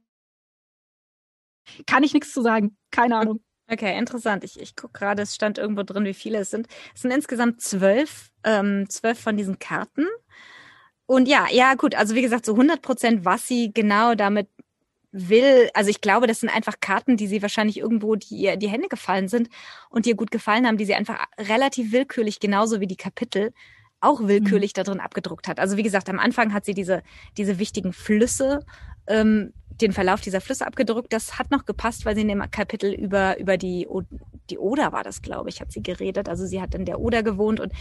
Kann ich nichts zu sagen. Keine Ahnung. Okay, interessant. Ich, ich gucke gerade, es stand irgendwo drin, wie viele es sind. Es sind insgesamt zwölf, ähm, zwölf von diesen Karten. Und ja, ja, gut, also wie gesagt, so 100 Prozent, was sie genau damit will, also ich glaube, das sind einfach Karten, die sie wahrscheinlich irgendwo, die ihr die Hände gefallen sind und ihr gut gefallen haben, die sie einfach relativ willkürlich, genauso wie die Kapitel, auch willkürlich mhm. da drin abgedruckt hat. Also wie gesagt, am Anfang hat sie diese, diese wichtigen Flüsse, ähm, den Verlauf dieser Flüsse abgedruckt. Das hat noch gepasst, weil sie in dem Kapitel über, über die, die Oder war das, glaube ich, hat sie geredet. Also sie hat in der Oder gewohnt und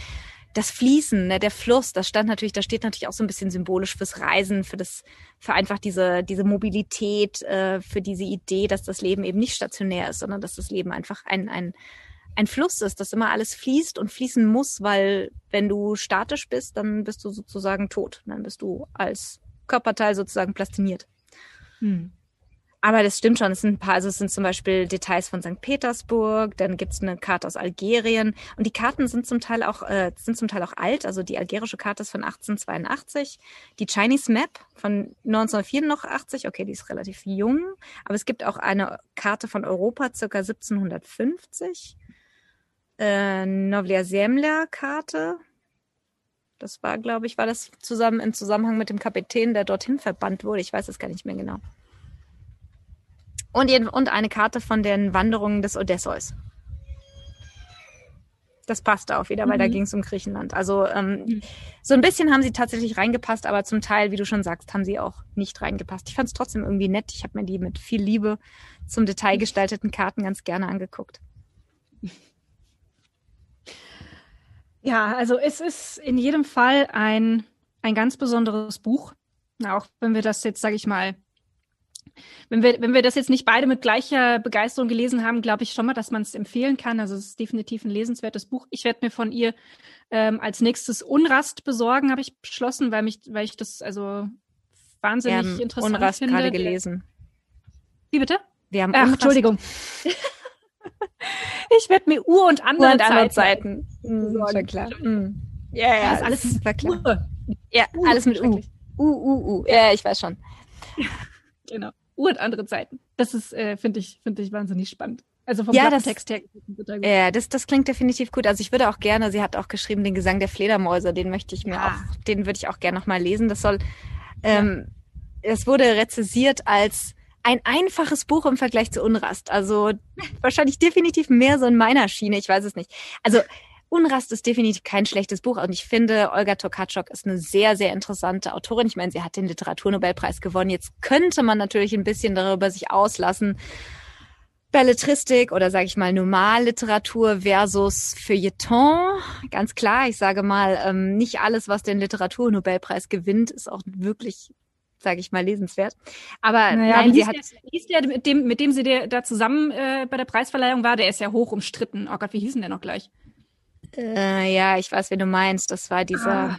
das Fließen, ne, der Fluss, das stand natürlich, da steht natürlich auch so ein bisschen symbolisch fürs Reisen, für das, für einfach diese, diese Mobilität, äh, für diese Idee, dass das Leben eben nicht stationär ist, sondern dass das Leben einfach ein, ein, ein Fluss ist, dass immer alles fließt und fließen muss, weil wenn du statisch bist, dann bist du sozusagen tot. Dann bist du als Körperteil sozusagen plastiniert. Hm. Aber das stimmt schon. Es sind ein paar, also es sind zum Beispiel Details von St. Petersburg, dann gibt's eine Karte aus Algerien und die Karten sind zum Teil auch äh, sind zum Teil auch alt. Also die algerische Karte ist von 1882, die Chinese Map von 1984. Okay, die ist relativ jung, aber es gibt auch eine Karte von Europa circa 1750. Äh, Novlia Zemlya Karte. Das war, glaube ich, war das zusammen im Zusammenhang mit dem Kapitän, der dorthin verbannt wurde. Ich weiß es gar nicht mehr genau. Und, und eine Karte von den Wanderungen des Odysseus. Das passte auch wieder, weil mhm. da ging es um Griechenland. Also ähm, mhm. so ein bisschen haben sie tatsächlich reingepasst, aber zum Teil, wie du schon sagst, haben sie auch nicht reingepasst. Ich fand es trotzdem irgendwie nett. Ich habe mir die mit viel Liebe zum Detail gestalteten Karten ganz gerne angeguckt. Ja, also es ist in jedem Fall ein, ein ganz besonderes Buch. Auch wenn wir das jetzt, sage ich mal, wenn wir, wenn wir das jetzt nicht beide mit gleicher Begeisterung gelesen haben, glaube ich schon mal, dass man es empfehlen kann. Also es ist definitiv ein lesenswertes Buch. Ich werde mir von ihr ähm, als nächstes Unrast besorgen, habe ich beschlossen, weil mich, weil ich das also wahnsinnig wir haben interessant Unrast finde. gerade gelesen. Wie bitte? Wir haben Ach, Unrast Entschuldigung. ich werde mir Ur- und andere, Ur und andere Zeiten. Zeiten. Mhm, schon klar. Mhm. Ja, ja, das ist alles war klar. Ur. Ja, uh, alles mit U. U, U, U. Ja, ich weiß schon. Genau. Ur- und andere Zeiten. Das ist, äh, finde ich, finde ich wahnsinnig spannend. Also vom ja, das, Text her. Ja, das, das klingt definitiv gut. Also ich würde auch gerne, sie hat auch geschrieben, den Gesang der Fledermäuse, den möchte ich mir ja. auch, den würde ich auch gerne nochmal lesen. Das soll, ähm, ja. es wurde rezessiert als ein einfaches Buch im Vergleich zu Unrast. Also wahrscheinlich definitiv mehr so in meiner Schiene. Ich weiß es nicht. Also Unrast ist definitiv kein schlechtes Buch und ich finde, Olga Tokarczuk ist eine sehr, sehr interessante Autorin. Ich meine, sie hat den Literaturnobelpreis gewonnen. Jetzt könnte man natürlich ein bisschen darüber sich auslassen. Belletristik oder sage ich mal Normalliteratur versus Feuilleton. Ganz klar, ich sage mal, ähm, nicht alles, was den Literaturnobelpreis gewinnt, ist auch wirklich sage ich mal, lesenswert. Aber naja, nein, sie hat. Der, hieß der, mit dem, mit dem sie der, da zusammen äh, bei der Preisverleihung war, der ist ja hoch umstritten. Oh Gott, wie hieß denn der noch gleich? Äh, ja, ich weiß, wen du meinst. Das war dieser. Ah.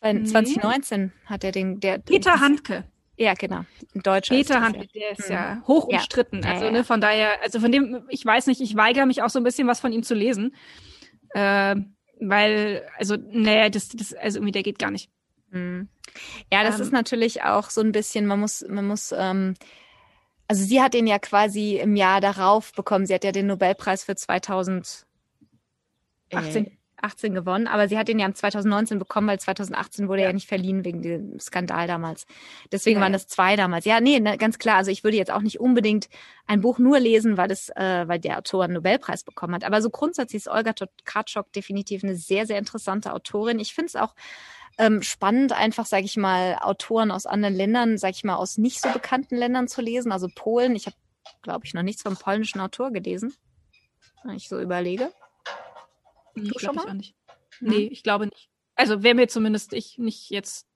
2019 hat er den. Der, Peter Handke. Ja, genau. Ein Deutscher. Peter Handke, der ist hm. ja hoch umstritten. Ja. Also, ja, ne, von daher, also von dem, ich weiß nicht, ich weigere mich auch so ein bisschen was von ihm zu lesen. Äh, weil, also, naja, das, das, also irgendwie, der geht gar nicht. Mhm. Ja, das ähm, ist natürlich auch so ein bisschen, man muss, man muss, ähm, also sie hat den ja quasi im Jahr darauf bekommen. Sie hat ja den Nobelpreis für 2018 äh, 18 gewonnen, aber sie hat den ja 2019 bekommen, weil 2018 wurde ja, ja nicht verliehen wegen dem Skandal damals. Deswegen ja, waren das zwei damals. Ja, nee, ne, ganz klar. Also ich würde jetzt auch nicht unbedingt ein Buch nur lesen, weil das, äh, weil der Autor einen Nobelpreis bekommen hat. Aber so grundsätzlich ist Olga Tokarczuk definitiv eine sehr, sehr interessante Autorin. Ich finde es auch ähm, spannend, einfach, sage ich mal, Autoren aus anderen Ländern, sage ich mal, aus nicht so bekannten Ländern zu lesen. Also Polen. Ich habe, glaube ich, noch nichts vom polnischen Autor gelesen, wenn ich so überlege. Du ich schon mal? Ich nicht. Hm? Nee, ich glaube nicht. Also wäre mir zumindest ich nicht jetzt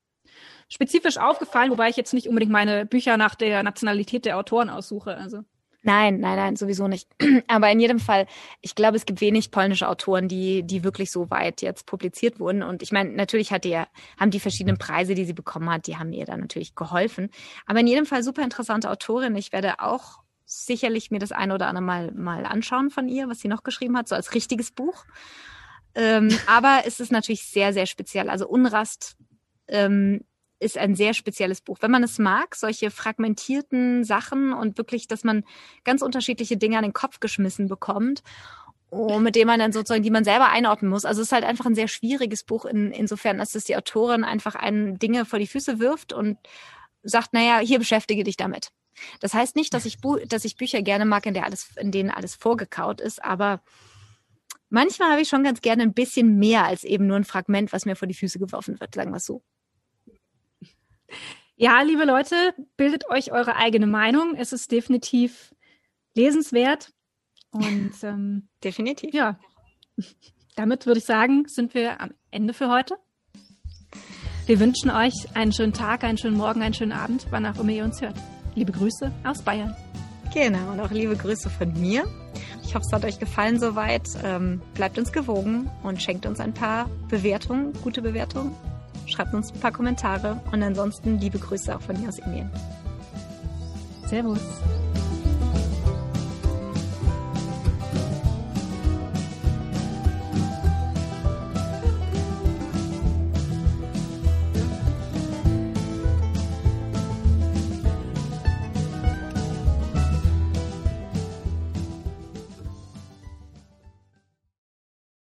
spezifisch aufgefallen, wobei ich jetzt nicht unbedingt meine Bücher nach der Nationalität der Autoren aussuche. Also. Nein, nein, nein, sowieso nicht. Aber in jedem Fall, ich glaube, es gibt wenig polnische Autoren, die, die wirklich so weit jetzt publiziert wurden. Und ich meine, natürlich hat die, haben die verschiedenen Preise, die sie bekommen hat, die haben ihr dann natürlich geholfen. Aber in jedem Fall super interessante Autorin. Ich werde auch sicherlich mir das eine oder andere mal, mal anschauen von ihr, was sie noch geschrieben hat, so als richtiges Buch. Ähm, aber es ist natürlich sehr, sehr speziell. Also Unrast ähm, ist ein sehr spezielles Buch. Wenn man es mag, solche fragmentierten Sachen und wirklich, dass man ganz unterschiedliche Dinge an den Kopf geschmissen bekommt, oh, mit dem man dann sozusagen, die man selber einordnen muss. Also es ist halt einfach ein sehr schwieriges Buch in, insofern, dass es die Autorin einfach einen Dinge vor die Füße wirft und sagt, naja, hier beschäftige dich damit. Das heißt nicht, dass ich, dass ich Bücher gerne mag, in, der alles, in denen alles vorgekaut ist, aber manchmal habe ich schon ganz gerne ein bisschen mehr als eben nur ein Fragment, was mir vor die Füße geworfen wird, sagen wir es so. Ja, liebe Leute, bildet euch eure eigene Meinung. Es ist definitiv lesenswert. Und ähm, definitiv. Ja, damit würde ich sagen, sind wir am Ende für heute. Wir wünschen euch einen schönen Tag, einen schönen Morgen, einen schönen Abend, wann auch immer ihr uns hört. Liebe Grüße aus Bayern. Genau, und auch liebe Grüße von mir. Ich hoffe, es hat euch gefallen soweit. Ähm, bleibt uns gewogen und schenkt uns ein paar Bewertungen, gute Bewertungen. Schreibt uns ein paar Kommentare und ansonsten liebe Grüße auch von mir aus Indien. Servus.